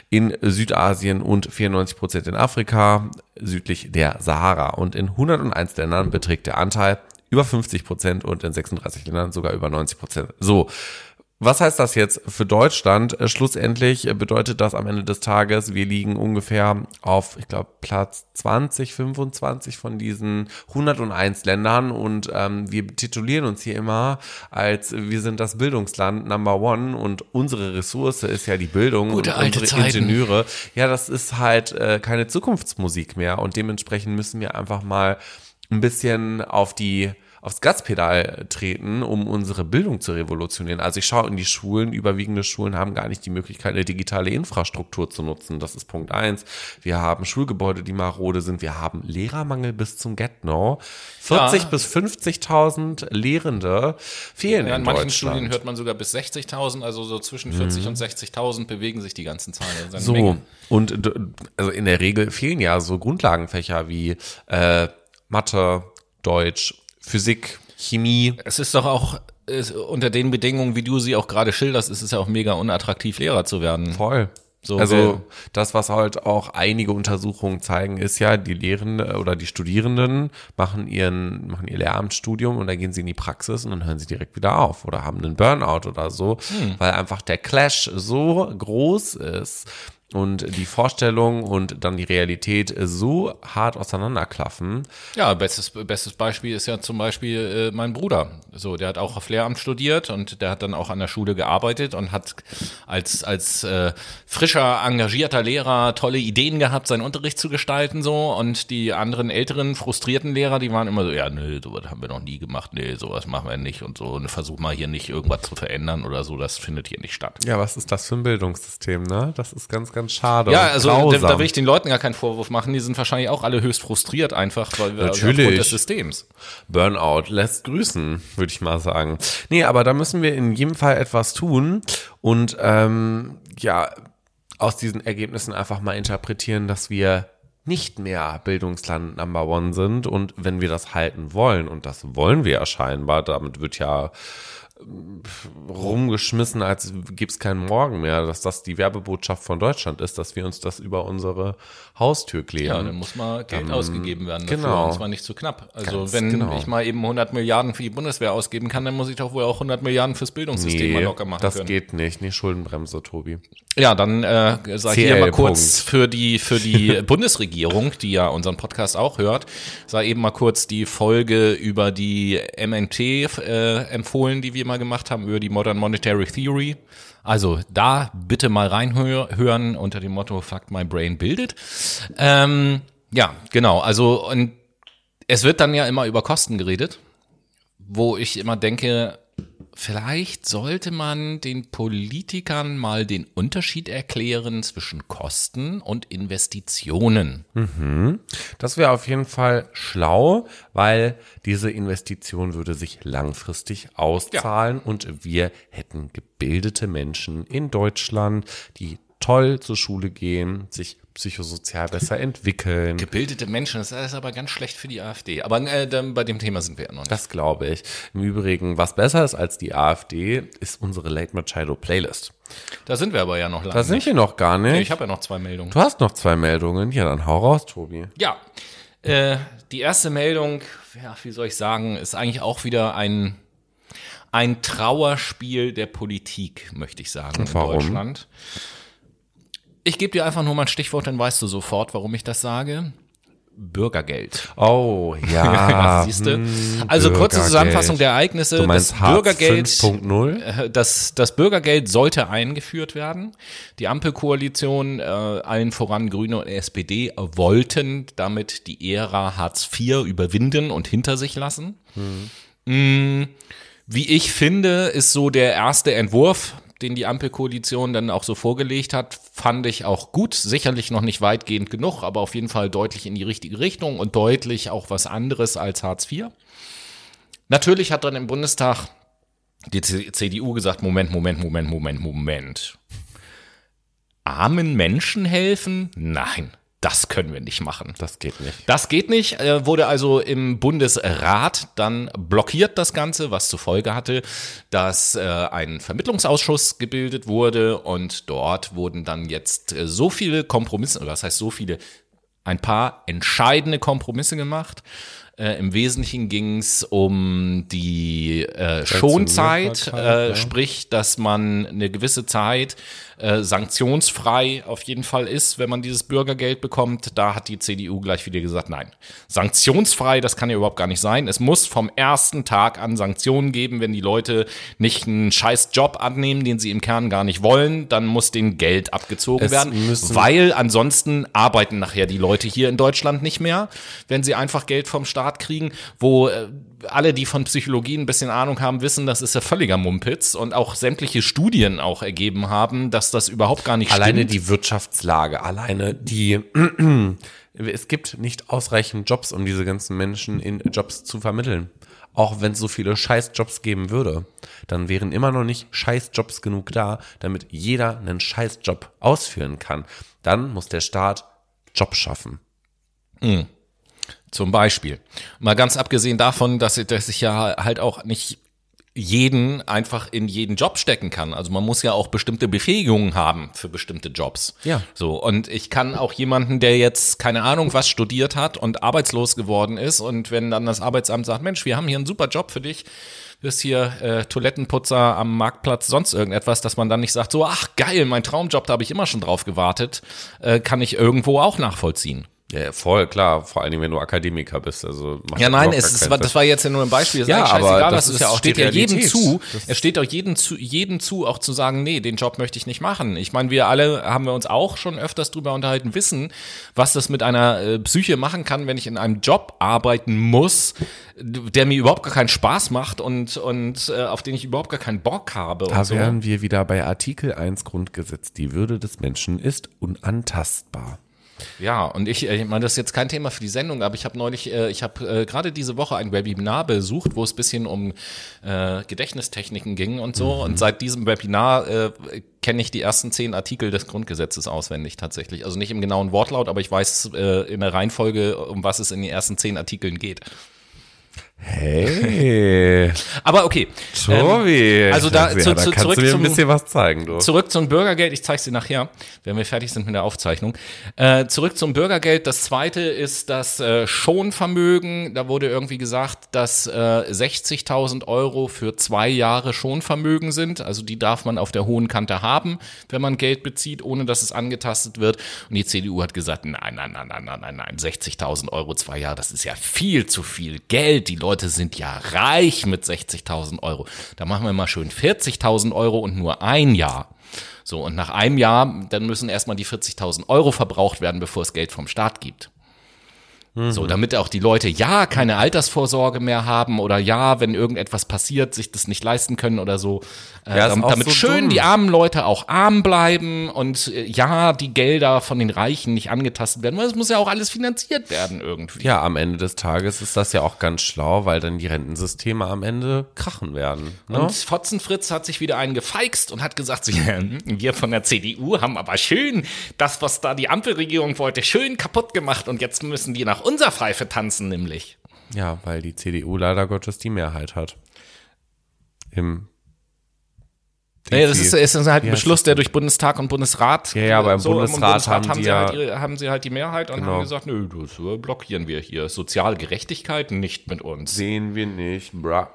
in Südasien und 94 Prozent in Afrika, südlich der Sahara. Und in 101 Ländern beträgt der Anteil über 50 Prozent und in 36 Ländern sogar über 90 Prozent. So. Was heißt das jetzt für Deutschland? Äh, Schlussendlich äh, bedeutet das am Ende des Tages, wir liegen ungefähr auf, ich glaube, Platz 20, 25 von diesen 101 Ländern und ähm, wir titulieren uns hier immer als wir sind das Bildungsland Number One und unsere Ressource ist ja die Bildung Gute und unsere Zeiten. Ingenieure. Ja, das ist halt äh, keine Zukunftsmusik mehr und dementsprechend müssen wir einfach mal ein bisschen auf die aufs Gaspedal treten, um unsere Bildung zu revolutionieren. Also ich schaue in die Schulen, überwiegende Schulen haben gar nicht die Möglichkeit, eine digitale Infrastruktur zu nutzen. Das ist Punkt eins. Wir haben Schulgebäude, die marode sind. Wir haben Lehrermangel bis zum Get-No. 40 Ja. bis 50.000 Lehrende fehlen Ja, in in manchen. Studien hört man sogar bis 60.000, also so zwischen 40 und 60.000 bewegen sich die ganzen Zahlen. So, Menge. und also in der Regel fehlen ja so Grundlagenfächer wie äh, Mathe, Deutsch, Physik, Chemie. Es ist doch auch äh, unter den Bedingungen, wie du sie auch gerade schilderst, ist es ja auch mega unattraktiv, Lehrer zu werden. Voll. So, also das, was halt auch einige Untersuchungen zeigen, ist ja, die Lehrende oder die Studierenden machen ihren, machen ihr Lehramtsstudium und dann gehen sie in die Praxis und dann hören sie direkt wieder auf oder haben einen Burnout oder so, Hm. weil einfach der Clash so groß ist. Und die Vorstellung und dann die Realität so hart auseinanderklaffen. Ja, bestes, bestes Beispiel ist ja zum Beispiel äh, mein Bruder. So, der hat auch auf Lehramt studiert und der hat dann auch an der Schule gearbeitet und hat als, als äh, frischer, engagierter Lehrer tolle Ideen gehabt, seinen Unterricht zu gestalten so und die anderen älteren, frustrierten Lehrer, die waren immer so, ja, nö, sowas haben wir noch nie gemacht, nee, sowas machen wir nicht und so und versuch mal hier nicht irgendwas zu verändern oder so, das findet hier nicht statt. Ja, was ist das für ein Bildungssystem, ne? Das ist ganz, ganz schade. Ja, also da, da will ich den Leuten gar keinen Vorwurf machen. Die sind wahrscheinlich auch alle höchst frustriert einfach, weil wir Natürlich. aufgrund des Systems. Burnout lässt grüßen, würde ich mal sagen. Nee, aber da müssen wir in jedem Fall etwas tun und ähm, ja, aus diesen Ergebnissen einfach mal interpretieren, dass wir nicht mehr Bildungsland Number One sind und wenn wir das halten wollen, und das wollen wir ja scheinbar, damit wird ja rumgeschmissen, als gäbe es keinen Morgen mehr, dass das die Werbebotschaft von Deutschland ist, dass wir uns das über unsere Haustür kleben. Ja, dann muss mal Geld Dann- ausgegeben werden dafür, genau. und zwar nicht zu knapp. Also Ganz wenn genau. ich mal eben 100 Milliarden für die Bundeswehr ausgeben kann, dann muss ich doch wohl auch 100 Milliarden fürs Bildungssystem mal Nee, locker machen das können. geht nicht. Nee, Schuldenbremse, Tobi. Ja, dann äh, sag ich hier mal kurz Punkt. für die für die [LAUGHS] Bundesregierung, die ja unseren Podcast auch hört, sei eben mal kurz die Folge über die MNT äh, empfohlen, die wir mal gemacht haben über die Modern Monetary Theory. Also da bitte mal reinhören unter dem Motto Fuck my brain bildet. Ähm, ja, genau. Also und es wird dann ja immer über Kosten geredet, wo ich immer denke, vielleicht sollte man den Politikern mal den Unterschied erklären zwischen Kosten und Investitionen. Das wäre auf jeden Fall schlau, weil diese Investition würde sich langfristig auszahlen und wir hätten gebildete Menschen in Deutschland, die toll zur Schule gehen, sich psychosozial besser entwickeln. Gebildete Menschen, das ist aber ganz schlecht für die AfD. Aber äh, bei dem Thema sind wir ja noch nicht. Das glaube ich. Im Übrigen, was besser ist als die AfD, ist unsere Late Machado Playlist. Da sind wir aber ja noch lange Da sind nicht. wir noch gar nicht. Ich habe ja noch zwei Meldungen. Du hast noch zwei Meldungen. Ja, dann hau raus, Tobi. Ja, äh, die erste Meldung, ja, wie soll ich sagen, ist eigentlich auch wieder ein, ein Trauerspiel der Politik, möchte ich sagen, in warum? Deutschland. Ich gebe dir einfach nur mal ein Stichwort, dann weißt du sofort, warum ich das sage. Bürgergeld. Oh, [LAUGHS] ja. Siehst du? hm, Also kurze. Zusammenfassung der Ereignisse. Du meinst das Hartz Bürgergeld 5.0? äh, das, das Bürgergeld sollte eingeführt werden. Die Ampelkoalition, äh, allen voran Grüne und SPD, wollten damit die Ära Hartz IV überwinden und hinter sich lassen. Mm, Wie ich finde, ist so der erste Entwurf, den die Ampelkoalition dann auch so vorgelegt hat, fand ich auch gut. Sicherlich noch nicht weitgehend genug, aber auf jeden Fall deutlich in die richtige Richtung und deutlich auch was anderes als Hartz IV. Natürlich hat dann im Bundestag die CDU gesagt, Moment, Moment, Moment, Moment, Moment. Armen Menschen helfen? Nein, das können wir nicht machen. Das geht nicht. Das geht nicht, äh, wurde also im Bundesrat dann blockiert das Ganze, was zur Folge hatte, dass äh, ein Vermittlungsausschuss gebildet wurde und dort wurden dann jetzt äh, so viele Kompromisse, oder das heißt so viele, ein paar entscheidende Kompromisse gemacht. Äh, Im Wesentlichen ging es um die äh, Schonzeit, äh, sprich, dass man eine gewisse Zeit äh, sanktionsfrei auf jeden Fall ist, wenn man dieses Bürgergeld bekommt. Da hat die CDU gleich wieder gesagt, nein, sanktionsfrei, das kann ja überhaupt gar nicht sein. Es muss vom ersten Tag an Sanktionen geben, wenn die Leute nicht einen scheiß Job annehmen, den sie im Kern gar nicht wollen, dann muss denen Geld abgezogen Es werden, weil ansonsten arbeiten nachher die Leute hier in Deutschland nicht mehr, wenn sie einfach Geld vom Staat kriegen, wo äh, alle, die von Psychologie ein bisschen Ahnung haben, wissen, das ist ja völliger Mumpitz und auch sämtliche Studien auch ergeben haben, dass das überhaupt gar nicht Alleine stimmt. die Wirtschaftslage, alleine die, [CLEARS THROAT] es gibt nicht ausreichend Jobs, um diese ganzen Menschen in Jobs zu vermitteln. Auch wenn es so viele Scheißjobs geben würde, dann wären immer noch nicht Scheißjobs genug da, damit jeder einen Scheißjob ausführen kann. Dann muss der Staat Job schaffen. Zum Beispiel. Mal ganz abgesehen davon, dass, dass ich ja halt auch nicht jeden einfach in jeden Job stecken kann. Also man muss ja auch bestimmte Befähigungen haben für bestimmte Jobs. Ja. So. Und ich kann auch jemanden, der jetzt keine Ahnung was studiert hat und arbeitslos geworden ist und wenn dann das Arbeitsamt sagt, Mensch, wir haben hier einen super Job für dich, bist hier äh, Toilettenputzer am Marktplatz, sonst irgendetwas, dass man dann nicht sagt, so, ach geil, mein Traumjob, da habe ich immer schon drauf gewartet, äh, kann ich irgendwo auch nachvollziehen. Ja, voll, klar. Vor allen Dingen, wenn du Akademiker bist. Also Ja, das nein, es ist, das war jetzt ja nur ein Beispiel. Das Ja, ist aber eigentlich scheißegal, das ist ja auch steht ja jedem zu. Das- Es steht auch jedem zu, jedem zu, auch zu sagen, nee, den Job möchte ich nicht machen. Ich meine, wir alle haben wir uns auch schon öfters drüber unterhalten, wissen, was das mit einer äh, Psyche machen kann, wenn ich in einem Job arbeiten muss, der mir überhaupt gar keinen Spaß macht und, und äh, auf den ich überhaupt gar keinen Bock habe. Da so. wären wir wieder bei Artikel 1 Grundgesetz. Die Würde des Menschen ist unantastbar. Ja, und ich, äh, ich meine, das ist jetzt kein Thema für die Sendung, aber ich habe neulich, äh, ich habe äh, gerade diese Woche ein Webinar besucht, wo es ein bisschen um äh, Gedächtnistechniken ging und so. Und seit diesem Webinar äh, kenne ich die ersten zehn Artikel des Grundgesetzes auswendig tatsächlich. Also nicht im genauen Wortlaut, aber ich weiß äh, in der Reihenfolge, um was es in den ersten zehn Artikeln geht. Hey, [LAUGHS] Aber okay. Tobi. Ähm, also da, ja, zu, da zu, kannst zurück du mir zum, ein bisschen was zeigen, du. Zurück zum Bürgergeld, ich zeige es dir nachher, wenn wir fertig sind mit der Aufzeichnung. Äh, zurück zum Bürgergeld. Das zweite ist das äh, Schonvermögen. Da wurde irgendwie gesagt, dass äh, 60.000 Euro für zwei Jahre Schonvermögen sind. Also die darf man auf der hohen Kante haben, wenn man Geld bezieht, ohne dass es angetastet wird. Und die CDU hat gesagt, nein, nein, nein, nein, nein, nein, nein, 60.000 Euro zwei Jahre, das ist ja viel zu viel Geld. Die Leute sind ja reich mit 60.000 Euro. Da machen wir mal schön 40.000 Euro und nur ein Jahr. So, und nach einem Jahr, dann müssen erstmal die 40.000 Euro verbraucht werden, bevor es Geld vom Staat gibt. So, damit auch die Leute ja keine Altersvorsorge mehr haben oder ja, wenn irgendetwas passiert, sich das nicht leisten können oder so. Äh, Ja, damit damit so schön dumm. die armen Leute auch arm bleiben und äh, ja, die Gelder von den Reichen nicht angetastet werden, weil es muss ja auch alles finanziert werden irgendwie. Ja, am Ende des Tages ist das ja auch ganz schlau, weil dann die Rentensysteme am Ende krachen werden. Ne? Und Fotzenfritz hat sich wieder einen gefeixt und hat gesagt, [LAUGHS] wir von der CDU haben aber schön das, was da die Ampelregierung wollte, schön kaputt gemacht und jetzt müssen die nach unserer Pfeife tanzen, nämlich. Ja, weil die CDU leider Gottes die Mehrheit hat. Im Nee, das ist, ist halt ein Beschluss, der durch Bundestag und Bundesrat. Ja, ja, aber im so, Bundesrat haben die sie ja- halt, ihre- haben sie halt die Mehrheit und Genau. haben gesagt, nö, das äh, blockieren wir hier. Soziale Gerechtigkeit nicht mit uns. sehen wir nicht, bra.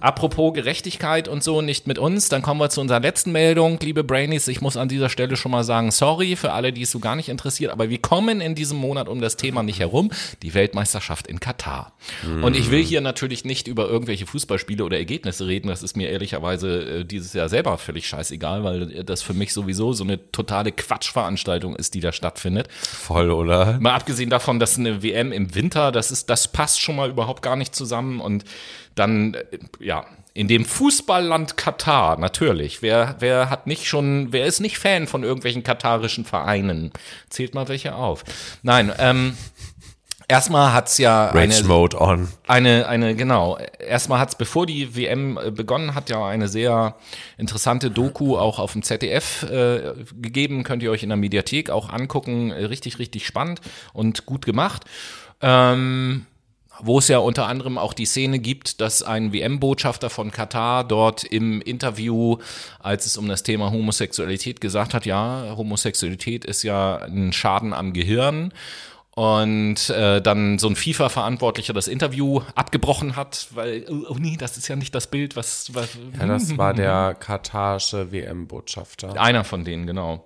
Apropos Gerechtigkeit und so, nicht mit uns, dann kommen wir zu unserer letzten Meldung, liebe Brainies. Ich muss an dieser Stelle schon mal sagen, sorry für alle, die es so gar nicht interessiert, aber wir kommen in diesem Monat um das Thema nicht herum, die Weltmeisterschaft in Katar. Und ich will hier natürlich nicht über irgendwelche Fußballspiele oder Ergebnisse reden, das ist mir ehrlicherweise äh, dieses Jahr selber völlig scheißegal, weil das für mich sowieso so eine totale Quatschveranstaltung ist, die da stattfindet. Voll, oder? Mal abgesehen davon, dass eine WM im Winter, das ist, das passt schon mal überhaupt gar nicht zusammen und dann, äh, ja, in dem Fußballland Katar, natürlich. Wer, wer hat nicht schon, wer ist nicht Fan von irgendwelchen katarischen Vereinen? Zählt mal welche auf. Nein, ähm, erstmal hat's ja Rage eine, Mode on. eine, eine, genau. Erstmal hat's, bevor die WM äh, begonnen hat, ja eine sehr interessante Doku auch auf dem ZDF äh, gegeben. Könnt ihr euch in der Mediathek auch angucken. Richtig, richtig spannend und gut gemacht. Ähm, wo es ja unter anderem auch die Szene gibt, dass ein WM-Botschafter von Katar dort im Interview, als es um das Thema Homosexualität gesagt hat, ja, Homosexualität ist ja ein Schaden am Gehirn und äh, dann so ein FIFA-Verantwortlicher das Interview abgebrochen hat, weil, oh, oh nee, das ist ja nicht das Bild, was, was Ja, das war der katarische WM-Botschafter. einer von denen, genau.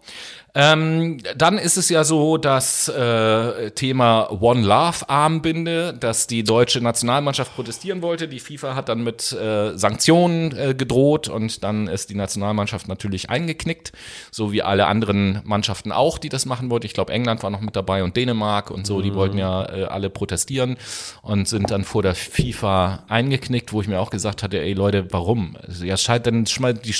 Ähm, dann ist es ja so, das äh, Thema One Love Armbinde, dass die deutsche Nationalmannschaft protestieren wollte. Die FIFA hat dann mit äh, Sanktionen äh, gedroht und dann ist die Nationalmannschaft natürlich eingeknickt, so wie alle anderen Mannschaften auch, die das machen wollten. Ich glaube, England war noch mit dabei und Dänemark und so, die wollten ja äh, alle protestieren und sind dann vor der FIFA eingeknickt, wo ich mir auch gesagt hatte, ey Leute, warum? Ja, scheint dann die,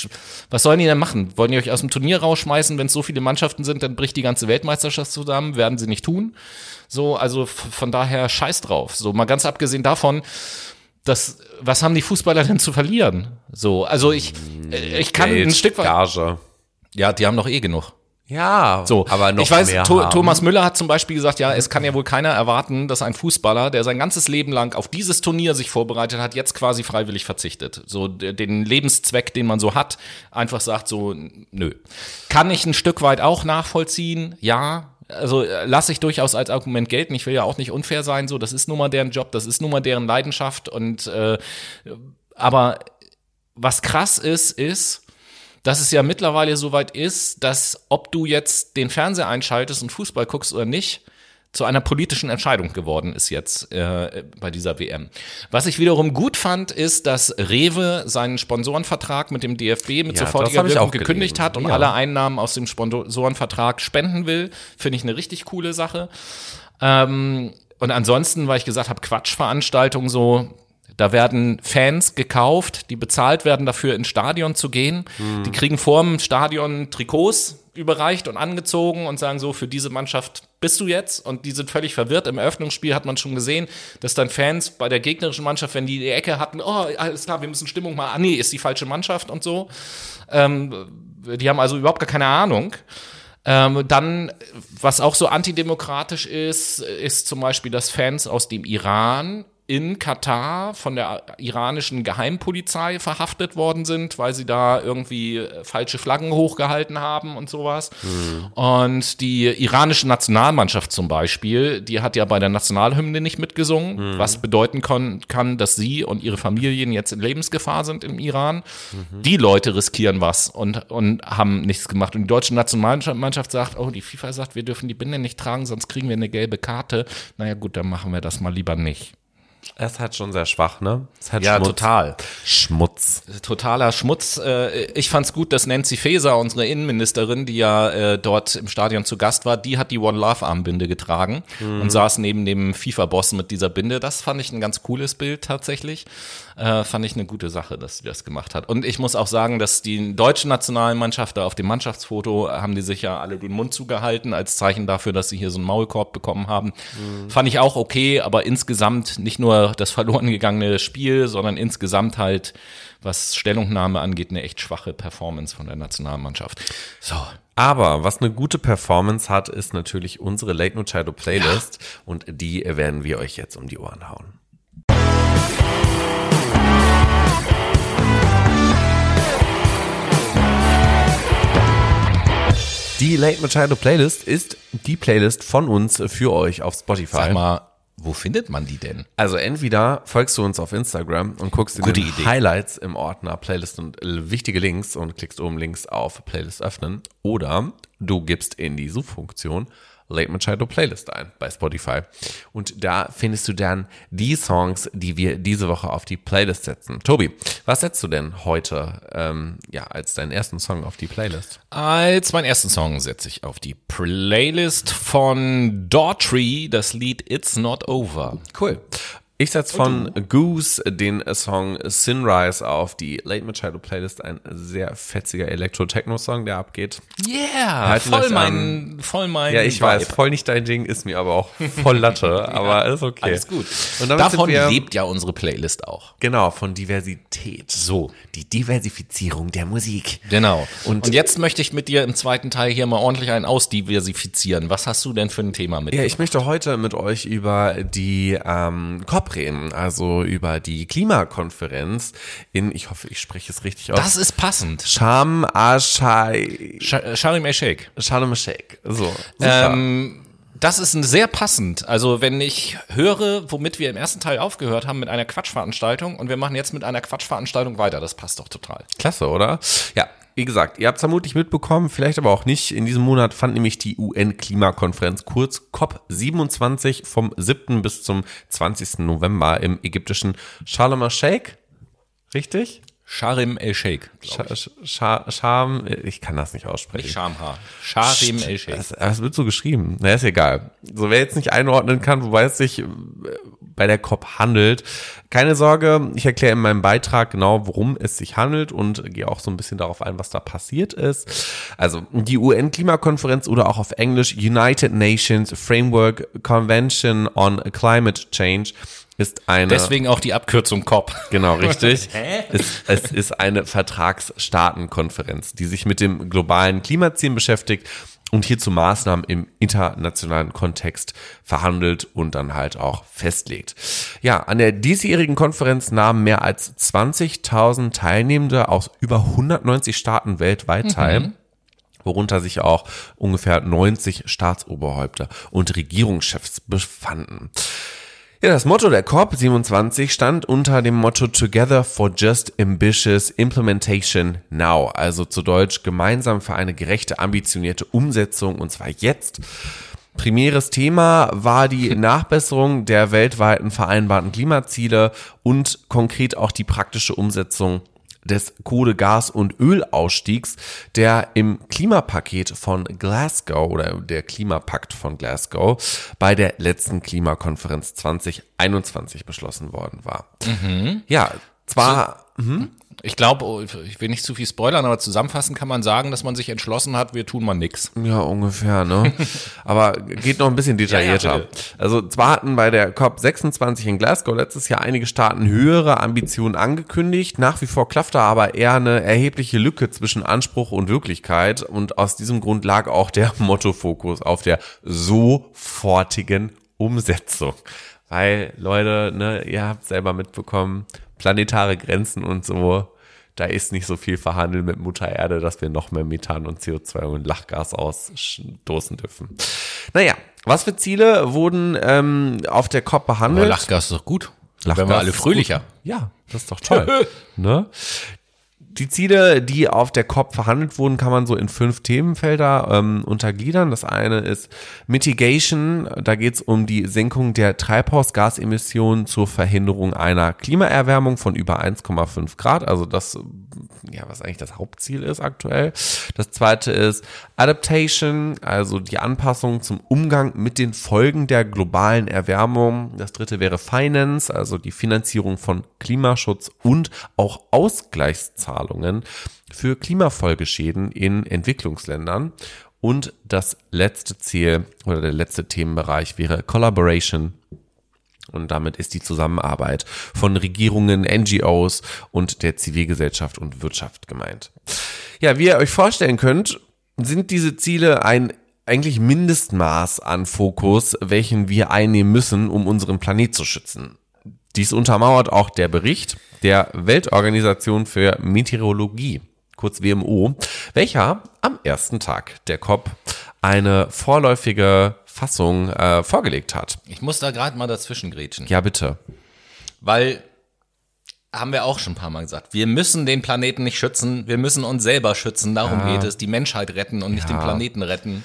was sollen die denn machen? Wollen die euch aus dem Turnier rausschmeißen, wenn es so viele Mannschaften sind, dann bricht die ganze Weltmeisterschaft zusammen, werden sie nicht tun. So, also von daher scheiß drauf. So, mal ganz abgesehen davon, das, was haben die Fußballer denn zu verlieren? So, also ich, äh, ich kann ein Geld, Stück weit. Gage. Ja, die haben doch eh genug. Ja, So, aber noch ich weiß, mehr haben. Thomas Müller hat zum Beispiel gesagt, ja, es kann ja wohl keiner erwarten, dass ein Fußballer, der sein ganzes Leben lang auf dieses Turnier sich vorbereitet hat, jetzt quasi freiwillig verzichtet. So den Lebenszweck, den man so hat, einfach sagt so, nö. Kann ich ein Stück weit auch nachvollziehen? Ja. Also äh, lasse ich durchaus als Argument gelten. Ich will ja auch nicht unfair sein. So, das ist nun mal deren Job, das ist nun mal deren Leidenschaft. Und äh, aber was krass ist, ist, dass es ja mittlerweile so weit ist, dass ob du jetzt den Fernseher einschaltest und Fußball guckst oder nicht, zu einer politischen Entscheidung geworden ist jetzt äh, bei dieser WM. Was ich wiederum gut fand, ist, dass Rewe seinen Sponsorenvertrag mit dem DFB mit Ja, sofortiger Wirkung auch gekündigt gelesen. hat und Ja. alle Einnahmen aus dem Sponsorenvertrag spenden will. Finde ich eine richtig coole Sache. Ähm, und ansonsten, weil ich gesagt habe, Quatschveranstaltungen so, da werden Fans gekauft, die bezahlt werden dafür, ins Stadion zu gehen. Die kriegen vor dem Stadion Trikots überreicht und angezogen und sagen so, für diese Mannschaft bist du jetzt. Und die sind völlig verwirrt. Im Eröffnungsspiel hat man schon gesehen, dass dann Fans bei der gegnerischen Mannschaft, wenn die die Ecke hatten, oh, alles klar, wir müssen Stimmung mal, ah nee, ist die falsche Mannschaft und so. Ähm, die haben also überhaupt gar keine Ahnung. Ähm, dann, was auch so antidemokratisch ist, ist zum Beispiel, dass Fans aus dem Iran in Katar von der iranischen Geheimpolizei verhaftet worden sind, weil sie da irgendwie äh, falsche Flaggen hochgehalten haben und sowas. Und die iranische Nationalmannschaft zum Beispiel, die hat ja bei der Nationalhymne nicht mitgesungen, was bedeuten kann, dass sie und ihre Familien jetzt in Lebensgefahr sind im Iran. Die Leute riskieren was und, und haben nichts gemacht. Und die deutsche Nationalmannschaft sagt, oh, die FIFA sagt, wir dürfen die Binde nicht tragen, sonst kriegen wir eine gelbe Karte. Naja gut, dann machen wir das mal lieber nicht. Es ist halt schon sehr schwach, ne? Es ist halt Ja, Schmutz. total. Schmutz. totaler Schmutz. Äh, Ich fand's gut, dass Nancy Faeser, unsere Innenministerin, die ja äh, dort im Stadion zu Gast war, die hat die One Love Armbinde getragen und saß neben dem FIFA-Boss mit dieser Binde. Das fand ich ein ganz cooles Bild tatsächlich. Äh, fand ich eine gute Sache, dass sie das gemacht hat. Und ich muss auch sagen, dass die deutsche Nationalmannschaft da auf dem Mannschaftsfoto haben die sich ja alle den Mund zugehalten als Zeichen dafür, dass sie hier so einen Maulkorb bekommen haben. Fand ich auch okay, aber insgesamt nicht nur das verloren gegangene Spiel, sondern insgesamt halt, was Stellungnahme angeht, eine echt schwache Performance von der Nationalmannschaft. So. Aber was eine gute Performance hat, ist natürlich unsere Late Night Shadow Playlist und die werden wir euch jetzt um die Ohren hauen. Die Late Shadow Playlist ist die Playlist von uns für euch auf Spotify. Sag mal, wo findet man die denn? Also entweder folgst du uns auf Instagram und guckst in Gute den Idee. Highlights im Ordner Playlist und äh, wichtige Links und klickst oben links auf Playlist öffnen oder du gibst in die Suchfunktion Late Machado Playlist ein bei Spotify. Und da findest du dann die Songs, die wir diese Woche auf die Playlist setzen. Tobi, was setzt du denn heute ähm, ja, als deinen ersten Song auf die Playlist? Als meinen ersten Song setze ich auf die Playlist von Daughtry das Lied It's Not Over. Cool. Ich setze von Goose den Song Sunrise auf die Late Machado Playlist. Ein sehr fetziger Elektro-Techno-Song, der abgeht. Yeah, voll mein, voll mein. Ja, ich Vibe. weiß, voll nicht dein Ding, ist mir aber auch voll Latte, [LAUGHS] aber ist okay. Alles gut. Und Davon wir, lebt ja unsere Playlist auch. genau, von Diversität. So. Die Diversifizierung der Musik. Genau. Und- Und, jetzt möchte ich mit dir im zweiten Teil hier mal ordentlich einen ausdiversifizieren. Was hast du denn für ein Thema mit? Ja, ich möchte heute mit euch über die ähm, COP reden, also über die Klimakonferenz in, ich hoffe, ich spreche es richtig aus. das ist passend. Sham Ashai Sh Sharim El Sheikh. Sharm el Sheikh. So. Ähm, das ist ein sehr passend. Also wenn ich höre, womit wir im ersten Teil aufgehört haben mit einer Quatschveranstaltung und wir machen jetzt mit einer Quatschveranstaltung weiter, das passt doch total. Klasse, oder? Ja, wie gesagt, ihr habt es vermutlich mitbekommen, vielleicht aber auch nicht. In diesem Monat fand nämlich die UN-Klimakonferenz, kurz COP27, vom 7. bis zum 20. November im ägyptischen Sharm el-Sheikh. Richtig? Sharim El Sheikh. Scha Scha Scham, ich kann das nicht aussprechen. Nicht Shamha. Sharim El Sheikh. Das, das wird so geschrieben. Na, ist egal. So, wer jetzt nicht einordnen kann, wobei es sich äh, bei der COP handelt, keine Sorge, ich erkläre in meinem Beitrag genau, worum es sich handelt und gehe auch so ein bisschen darauf ein, was da passiert ist. Also, die UN-Klimakonferenz oder auch auf Englisch United Nations Framework Convention on Climate Change ist eine Deswegen auch die Abkürzung COP. Genau, richtig. [LAUGHS] es, es ist eine Vertragsstaatenkonferenz, die sich mit dem globalen Klimaziel beschäftigt und hierzu Maßnahmen im internationalen Kontext verhandelt und dann halt auch festlegt. Ja, an der diesjährigen Konferenz nahmen mehr als 20.000 Teilnehmende aus über 190 Staaten weltweit teil. Mhm worunter sich auch ungefähr 90 Staatsoberhäupter und Regierungschefs befanden. Ja, das Motto der COP27 stand unter dem Motto Together for Just Ambitious Implementation Now, also zu Deutsch gemeinsam für eine gerechte, ambitionierte Umsetzung und zwar jetzt. Primäres Thema war die [LAUGHS] Nachbesserung der weltweiten vereinbarten Klimaziele und konkret auch die praktische Umsetzung des Kohle-, Gas- und Ölausstiegs, der im Klimapaket von Glasgow oder der Klimapakt von Glasgow bei der letzten Klimakonferenz 2021 beschlossen worden war. Mhm. Ja, zwar. So, mhm. Ich glaube, oh, ich will nicht zu viel spoilern, aber zusammenfassend kann man sagen, dass man sich entschlossen hat, wir tun mal nix. Ja, ungefähr, ne? [LAUGHS] aber geht noch ein bisschen detaillierter. Ja, ja, also zwar hatten bei der COP26 in Glasgow letztes Jahr einige Staaten höhere Ambitionen angekündigt. Nach wie vor klaffte aber eher eine erhebliche Lücke zwischen Anspruch und Wirklichkeit. Und aus diesem Grund lag auch der [LAUGHS] Mottofokus auf der sofortigen Umsetzung. Weil, Leute, ne, ihr habt selber mitbekommen, planetare Grenzen und so da ist nicht so viel verhandelt mit Mutter Erde, dass wir noch mehr Methan und CO2 und Lachgas ausstoßen dürfen. Naja, was für Ziele wurden ähm, auf der COP behandelt? Aber Lachgas ist doch gut. Lachgas Werden wir alle fröhlicher. Ja, das ist doch toll. [LAUGHS] ne? Die Ziele, die auf der COP verhandelt wurden, kann man so in fünf Themenfelder ähm, untergliedern. Das eine ist Mitigation. Da geht es um die Senkung der Treibhausgasemissionen zur Verhinderung einer Klimaerwärmung von über 1,5 Grad. Also das, ja, was eigentlich das Hauptziel ist aktuell. Das zweite ist Adaptation, also die Anpassung zum Umgang mit den Folgen der globalen Erwärmung. Das dritte wäre Finance, also die Finanzierung von Klimaschutz und auch Ausgleichszahlungen. Zahlungen für Klimafolgeschäden in Entwicklungsländern. Und das letzte Ziel oder der letzte Themenbereich wäre Collaboration. Und damit ist die Zusammenarbeit von Regierungen, NGOs und der Zivilgesellschaft und Wirtschaft gemeint. Ja, wie ihr euch vorstellen könnt, sind diese Ziele ein eigentlich Mindestmaß an Fokus, welchen wir einnehmen müssen, um unseren Planet zu schützen. Dies untermauert auch der Bericht der Weltorganisation für Meteorologie, kurz WMO, welcher am ersten Tag der COP eine vorläufige Fassung äh, vorgelegt hat. Ich muss da gerade mal dazwischen grätschen. Ja, bitte. Weil haben wir auch schon ein paar Mal gesagt. Wir müssen den Planeten nicht schützen, wir müssen uns selber schützen. Darum ja. geht es. Die Menschheit retten und nicht ja. den Planeten retten.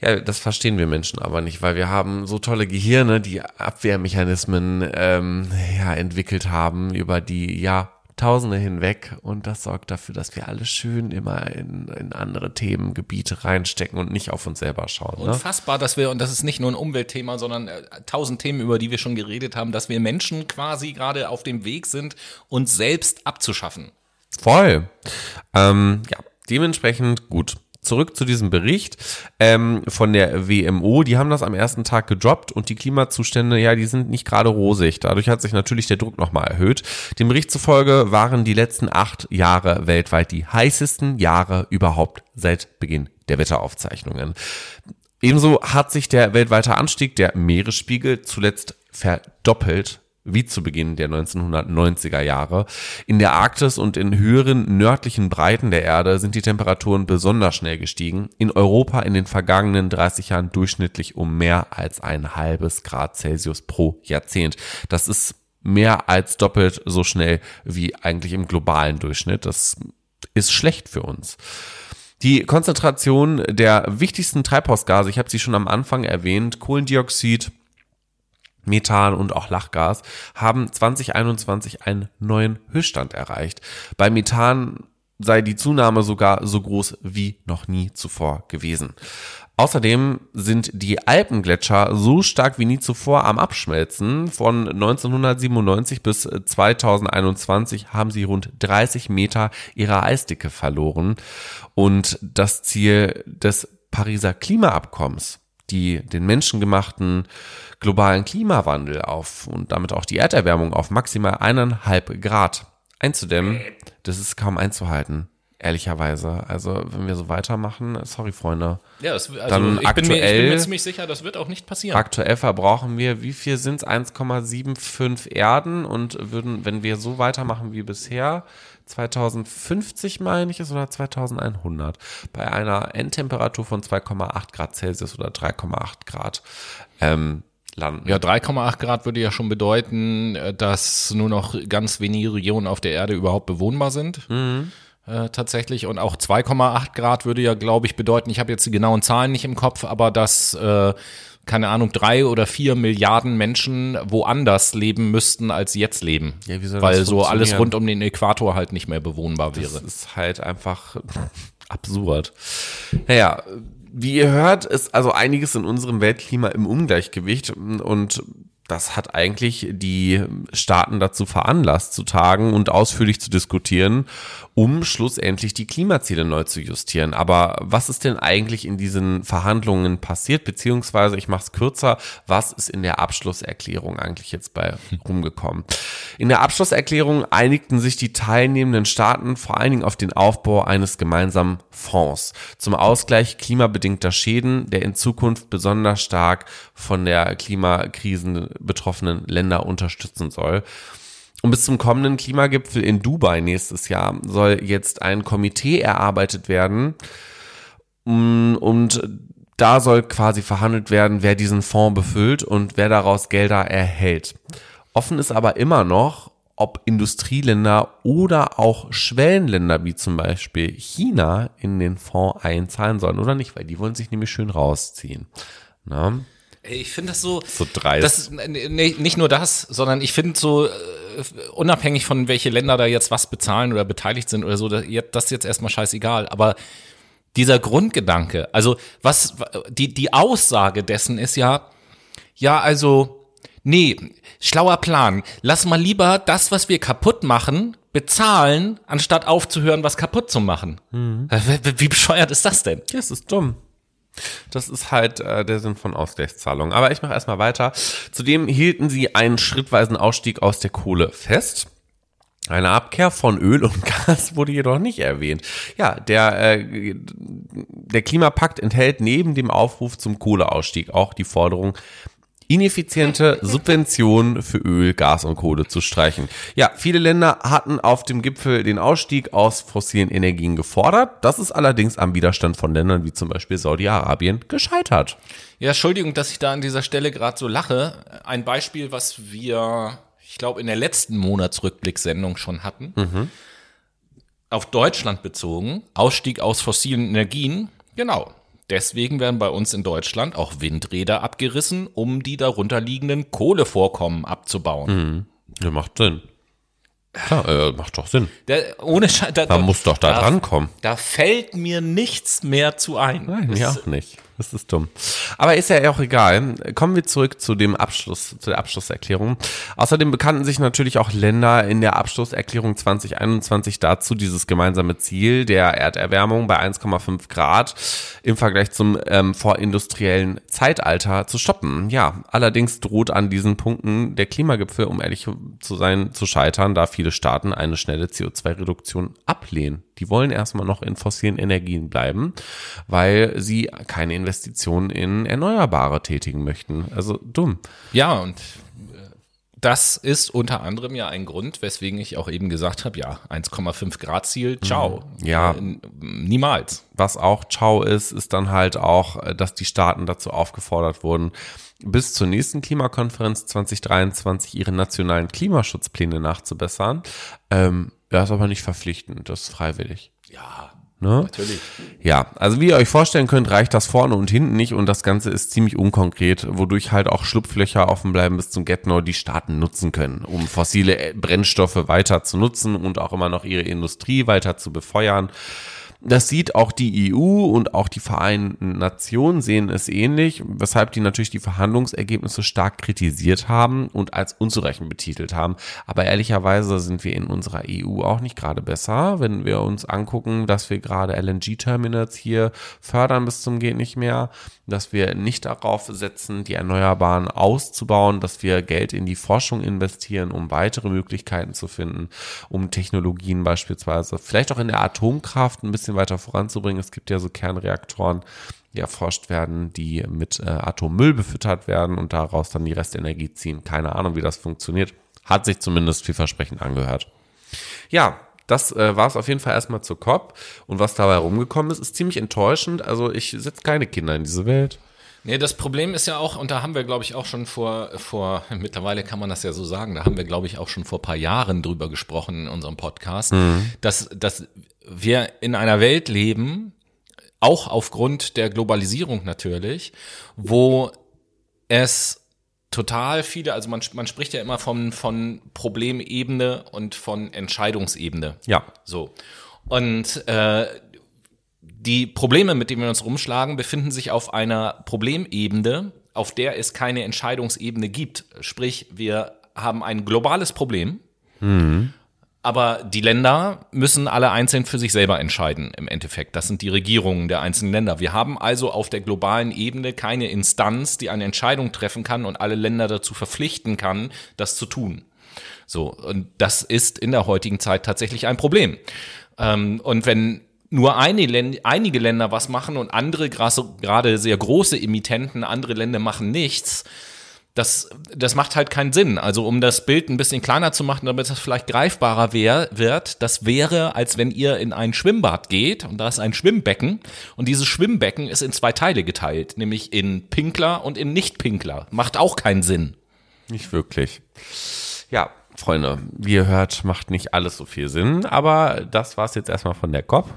Ja, das verstehen wir Menschen aber nicht, weil wir haben so tolle Gehirne, die Abwehrmechanismen ähm, ja, entwickelt haben über die Jahrtausende hinweg und das sorgt dafür, dass wir alle schön immer in, in andere Themengebiete reinstecken und nicht auf uns selber schauen. Ne? Unfassbar, dass wir, und das ist nicht nur ein Umweltthema, sondern äh, tausend Themen, über die wir schon geredet haben, dass wir Menschen quasi gerade auf dem Weg sind, uns selbst abzuschaffen. Voll. Ähm, ja, dementsprechend gut zurück zu diesem Bericht ähm, von der WMO. Die haben das am ersten Tag gedroppt und die Klimazustände, ja, die sind nicht gerade rosig. Dadurch hat sich natürlich der Druck nochmal erhöht. Dem Bericht zufolge waren die letzten acht Jahre weltweit die heißesten Jahre überhaupt seit Beginn der Wetteraufzeichnungen. Ebenso hat sich der weltweite Anstieg der Meeresspiegel zuletzt verdoppelt wie zu Beginn der 1990er Jahre. In der Arktis und in höheren nördlichen Breiten der Erde sind die Temperaturen besonders schnell gestiegen. In Europa in den vergangenen 30 Jahren durchschnittlich um mehr als ein halbes Grad Celsius pro Jahrzehnt. Das ist mehr als doppelt so schnell wie eigentlich im globalen Durchschnitt. Das ist schlecht für uns. Die Konzentration der wichtigsten Treibhausgase, ich habe sie schon am Anfang erwähnt, Kohlendioxid, Methan und auch Lachgas haben 2021 einen neuen Höchststand erreicht. Bei Methan sei die Zunahme sogar so groß wie noch nie zuvor gewesen. Außerdem sind die Alpengletscher so stark wie nie zuvor am Abschmelzen. Von 1997 bis 2021 haben sie rund 30 Meter ihrer Eisdicke verloren. Und das Ziel des Pariser Klimaabkommens, die den menschengemachten globalen Klimawandel auf und damit auch die Erderwärmung auf maximal eineinhalb Grad einzudämmen, das ist kaum einzuhalten. Ehrlicherweise. Also, wenn wir so weitermachen, sorry, Freunde. Ja, das, also Dann ich, bin mir, ich bin aktuell- mir ziemlich sicher, das wird auch nicht passieren. Aktuell verbrauchen wir, wie viel sind es? 1,75 Erden und würden, wenn wir so weitermachen wie bisher, 2050 meine ich es oder 2100, bei einer Endtemperatur von 2,8 Grad Celsius oder 3,8 Grad ähm, landen. Ja, 3,8 Grad würde ja schon bedeuten, äh, dass nur noch ganz wenige Regionen auf der Erde überhaupt bewohnbar sind. Äh, tatsächlich. Und auch 2,8 Grad würde ja, glaube ich, bedeuten, ich habe jetzt die genauen Zahlen nicht im Kopf, aber dass, äh, keine Ahnung, drei oder vier Milliarden Menschen woanders leben müssten, als sie jetzt leben. Ja, wie soll Weil das so alles rund um den Äquator halt nicht mehr bewohnbar wäre. Das ist halt einfach [LAUGHS] absurd. Naja, wie ihr hört, ist also einiges in unserem Weltklima im Ungleichgewicht und das hat eigentlich die Staaten dazu veranlasst, zu tagen und ausführlich zu diskutieren, um schlussendlich die Klimaziele neu zu justieren. Aber was ist denn eigentlich in diesen Verhandlungen passiert? Beziehungsweise, ich mache es kürzer, was ist in der Abschlusserklärung eigentlich jetzt bei rumgekommen? In der Abschlusserklärung einigten sich die teilnehmenden Staaten vor allen Dingen auf den Aufbau eines gemeinsamen Fonds zum Ausgleich klimabedingter Schäden, der in Zukunft besonders stark von der Klimakrisen betroffenen Länder unterstützen soll. Und bis zum kommenden Klimagipfel in Dubai nächstes Jahr soll jetzt ein Komitee erarbeitet werden. Mm, Und da soll quasi verhandelt werden, wer diesen Fonds befüllt und wer daraus Gelder erhält. Offen ist aber immer noch, ob Industrieländer oder auch Schwellenländer wie zum Beispiel China in den Fonds einzahlen sollen oder nicht, weil die wollen sich nämlich schön rausziehen. Na? Ich finde das so. So dreist. Das, nee, nicht nur das, sondern ich finde so, äh, unabhängig von welche Länder da jetzt was bezahlen oder beteiligt sind oder so, das das ist jetzt erstmal scheißegal. Aber dieser Grundgedanke, also was, die, die Aussage dessen ist ja, ja, also, nee, schlauer Plan. Lass mal lieber das, was wir kaputt machen, bezahlen, anstatt aufzuhören, was kaputt zu machen. Äh, Wie, wie bescheuert ist das denn? Ja, es ist dumm. Das ist halt äh, der Sinn von Ausgleichszahlungen. Aber ich mache erstmal weiter. Zudem hielten sie einen schrittweisen Ausstieg aus der Kohle fest. Eine Abkehr von Öl und [LAUGHS] Gas wurde jedoch nicht erwähnt. Ja, der, äh, der Klimapakt enthält neben dem Aufruf zum Kohleausstieg auch die Forderung, ineffiziente Subventionen für Öl, Gas und Kohle zu streichen. Ja, viele Länder hatten auf dem Gipfel den Ausstieg aus fossilen Energien gefordert. Das ist allerdings am Widerstand von Ländern wie zum Beispiel Saudi-Arabien gescheitert. Ja, Entschuldigung, dass ich da an dieser Stelle gerade so lache. Ein Beispiel, was wir, ich glaube, in der letzten Monatsrückblickssendung schon hatten. Auf Deutschland bezogen, Ausstieg aus fossilen Energien. Genau. Deswegen werden bei uns in Deutschland auch Windräder abgerissen, um die darunter liegenden Kohlevorkommen abzubauen. Ja, macht Sinn. Klar, äh, macht doch Sinn. Der, ohne Sche da, Man muss doch da drankommen. Da fällt mir nichts mehr zu ein. Nein, mir auch nicht. Das ist dumm. Aber ist ja auch egal. Kommen wir zurück zu dem Abschluss, zu der Abschlusserklärung. Außerdem bekannten sich natürlich auch Länder in der Abschlusserklärung 2021 dazu, dieses gemeinsame Ziel der Erderwärmung bei 1,5 Grad im Vergleich zum ähm, vorindustriellen Zeitalter zu stoppen. Ja, allerdings droht an diesen Punkten der Klimagipfel, um ehrlich zu sein, zu scheitern, da viele Staaten eine schnelle CO2-Reduktion ablehnen. Die wollen erstmal noch in fossilen Energien bleiben, weil sie keine Investitionen in Erneuerbare tätigen möchten. Also dumm. Ja, und äh, das ist unter anderem ja ein Grund, weswegen ich auch eben gesagt habe, ja, 1,5 Grad Ziel, ciao. Ja. Äh, niemals. Was auch Ciao ist, ist dann halt auch, äh, dass die Staaten dazu aufgefordert wurden, bis zur nächsten Klimakonferenz 2023 ihre nationalen Klimaschutzpläne nachzubessern. Ähm, das ist aber nicht verpflichtend, das ist freiwillig. Ja, Ne? natürlich. Ja, also wie ihr euch vorstellen könnt, reicht das vorne und hinten nicht und das Ganze ist ziemlich unkonkret, wodurch halt auch Schlupflöcher offen bleiben bis zum Get-No, die Staaten nutzen können, um fossile Brennstoffe weiter zu nutzen und auch immer noch ihre Industrie weiter zu befeuern. Das sieht auch die EU und auch die Vereinten Nationen sehen es ähnlich, weshalb die natürlich die Verhandlungsergebnisse stark kritisiert haben und als unzureichend betitelt haben. Aber ehrlicherweise sind wir in unserer EU auch nicht gerade besser, wenn wir uns angucken, dass wir gerade LNG-Terminals hier fördern bis zum geht nicht mehr, dass wir nicht darauf setzen, die Erneuerbaren auszubauen, dass wir Geld in die Forschung investieren, um weitere Möglichkeiten zu finden, um Technologien beispielsweise, vielleicht auch in der Atomkraft ein bisschen weiter voranzubringen. Es gibt ja so Kernreaktoren, die erforscht werden, die mit äh, Atommüll befüttert werden und daraus dann die Restenergie ziehen. Keine Ahnung, wie das funktioniert. Hat sich zumindest vielversprechend angehört. Ja, das äh, war es auf jeden Fall erstmal zur COP. Und was dabei rumgekommen ist, ist ziemlich enttäuschend. Also ich setze keine Kinder in diese Welt. Nee, das Problem ist ja auch, und da haben wir, glaube ich, auch schon vor, vor, [LAUGHS] mittlerweile kann man das ja so sagen, da haben wir, glaube ich, auch schon vor paar Jahren drüber gesprochen in unserem Podcast, mhm. dass, dass wir in einer Welt leben, auch aufgrund der Globalisierung natürlich, wo es total viele, also man, man spricht ja immer von, von Problemebene und von Entscheidungsebene. Ja. So. Und äh, die Probleme, mit denen wir uns rumschlagen, befinden sich auf einer Problemebene, auf der es keine Entscheidungsebene gibt. Sprich, wir haben ein globales Problem. Mhm. Aber die Länder müssen alle einzeln für sich selber entscheiden im Endeffekt. Das sind die Regierungen der einzelnen Länder. Wir haben also auf der globalen Ebene keine Instanz, die eine Entscheidung treffen kann und alle Länder dazu verpflichten kann, das zu tun. So, und das ist in der heutigen Zeit tatsächlich ein Problem. Ähm, und wenn nur einige Länder was machen und andere, gerade sehr große Emittenten, andere Länder machen nichts, das, das macht halt keinen Sinn. Also um das Bild ein bisschen kleiner zu machen, damit das vielleicht greifbarer wär, wird, das wäre, als wenn ihr in ein Schwimmbad geht und da ist ein Schwimmbecken und dieses Schwimmbecken ist in zwei Teile geteilt, nämlich in Pinkler und in Nicht-Pinkler. Macht auch keinen Sinn. Nicht wirklich. Ja, Freunde, wie ihr hört, macht nicht alles so viel Sinn, aber das war's jetzt erstmal von der COP.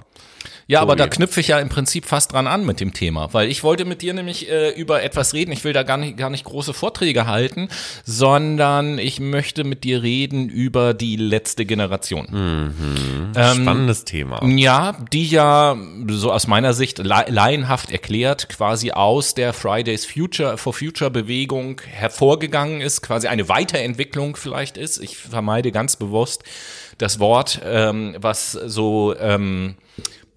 Ja, aber da knüpfe ich ja im Prinzip fast dran an mit dem Thema, weil ich wollte mit dir nämlich äh, über etwas reden. Ich will da gar nicht, gar nicht große Vorträge halten, sondern ich möchte mit dir reden über die letzte Generation. Mhm. Ähm, Spannendes Thema. Ja, die ja so aus meiner Sicht laienhaft erklärt quasi aus der Fridays Future for Future Bewegung hervorgegangen ist, quasi eine Weiterentwicklung vielleicht ist. Ich vermeide ganz bewusst das Wort, ähm, was so ähm,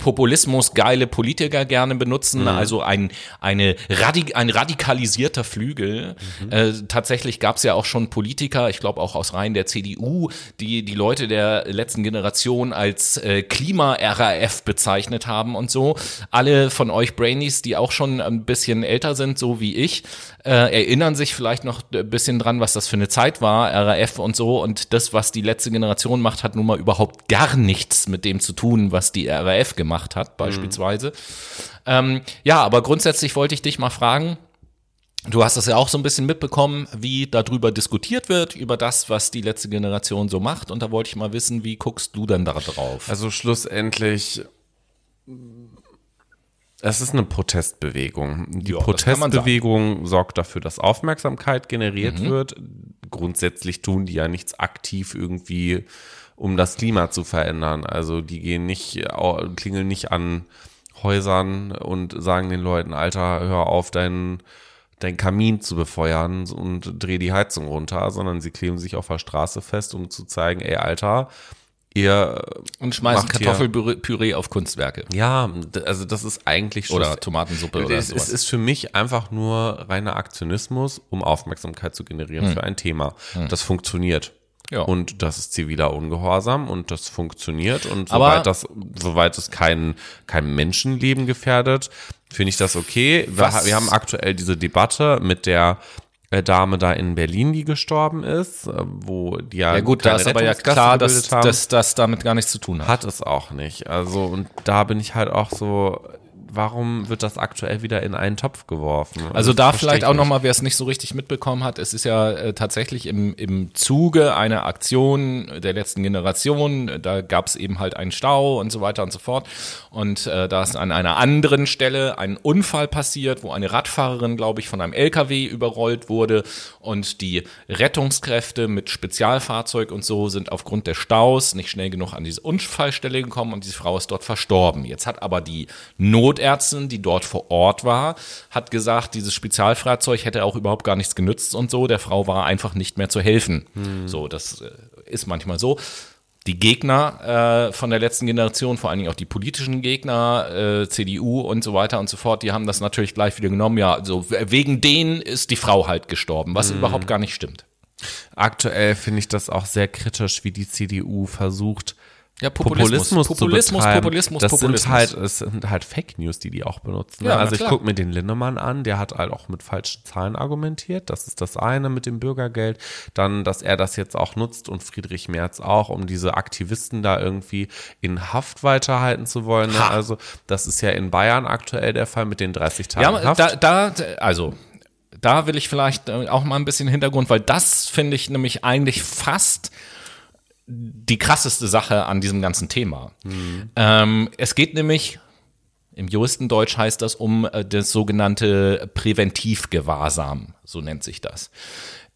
Populismus geile Politiker gerne benutzen, mhm. also ein, eine Radik ein radikalisierter Flügel. Mhm. Äh, tatsächlich gab es ja auch schon Politiker, ich glaube auch aus Reihen der CDU, die die Leute der letzten Generation als äh, Klima-RAF bezeichnet haben und so. Alle von euch Brainies, die auch schon ein bisschen älter sind, so wie ich, äh, erinnern sich vielleicht noch ein bisschen dran, was das für eine Zeit war, RAF und so. Und das, was die letzte Generation macht, hat nun mal überhaupt gar nichts mit dem zu tun, was die RAF gemacht gemacht hat, beispielsweise. Mhm. Ähm, ja, aber grundsätzlich wollte ich dich mal fragen, Du hast das ja auch so ein bisschen mitbekommen, wie darüber diskutiert wird, über das, was die letzte Generation so macht. Und da wollte ich mal wissen, wie guckst du denn da drauf? Also schlussendlich, es ist eine Protestbewegung. Die ja, Protestbewegung sorgt dafür, dass Aufmerksamkeit generiert mhm. wird. Grundsätzlich tun die ja nichts aktiv irgendwie um das Klima zu verändern. Also die gehen nicht, klingeln nicht an Häusern und sagen den Leuten, Alter, hör auf, deinen dein Kamin zu befeuern und dreh die Heizung runter, sondern sie kleben sich auf der Straße fest, um zu zeigen, ey, Alter, ihr und schmeißen Kartoffelpüree auf Kunstwerke. Ja, also das ist eigentlich schon oder Tomatensuppe oder es, sowas. Es ist für mich einfach nur reiner Aktionismus, um Aufmerksamkeit zu generieren hm. für ein Thema. Hm. Das funktioniert. Ja. Und das ist ziviler Ungehorsam und das funktioniert. Und soweit das, soweit es kein, kein Menschenleben gefährdet, finde ich das okay. Wir, wir, haben aktuell diese Debatte mit der äh, Dame da in Berlin, die gestorben ist, äh, wo die ja. Ja gut, da ist aber ja klar, dass, dass das damit gar nichts zu tun hat. Hat es auch nicht. Also, und da bin ich halt auch so, warum wird das aktuell wieder in einen Topf geworfen? Also da das verstehe vielleicht ich auch nochmal, wer es nicht so richtig mitbekommen hat, es ist ja äh, tatsächlich im, im Zuge einer Aktion der letzten Generation, da gab es eben halt einen Stau und so weiter und so fort. Und äh, da ist an einer anderen Stelle ein Unfall passiert, wo eine Radfahrerin, glaube ich, von einem LKW überrollt wurde und die Rettungskräfte mit Spezialfahrzeug und so sind aufgrund der Staus nicht schnell genug an diese Unfallstelle gekommen und diese Frau ist dort verstorben. Jetzt hat aber die Notärztin, die dort vor Ort war, hat gesagt, dieses Spezialfahrzeug hätte auch überhaupt gar nichts genützt und so. Der Frau war einfach nicht mehr zu helfen. So, das äh, ist manchmal so. Die Gegner äh, von der letzten Generation, vor allen Dingen auch die politischen Gegner, äh, CDU und so weiter und so fort, die haben das natürlich gleich wieder genommen. Ja, also wegen denen ist die Frau halt gestorben, was überhaupt gar nicht stimmt. Aktuell finde ich das auch sehr kritisch, wie die CDU versucht, Ja, Populismus, Populismus, zu betreiben. Populismus, das Populismus. sind halt, es sind halt Fake News, die die auch benutzen. ne? Ja, also ich gucke mir den Lindemann an, der hat halt auch mit falschen Zahlen argumentiert. Das ist das eine mit dem Bürgergeld. Dann, dass er das jetzt auch nutzt und Friedrich Merz auch, um diese Aktivisten da irgendwie in Haft weiterhalten zu wollen. Ne? Also das ist ja in Bayern aktuell der Fall mit den 30 Tagen Ja, Haft. da, da, also, da will ich vielleicht äh, auch mal ein bisschen Hintergrund, weil das finde ich nämlich eigentlich fast die krasseste Sache an diesem ganzen Thema. Ähm, es geht nämlich, im Juristendeutsch heißt das um äh, das sogenannte Präventivgewahrsam, so nennt sich das.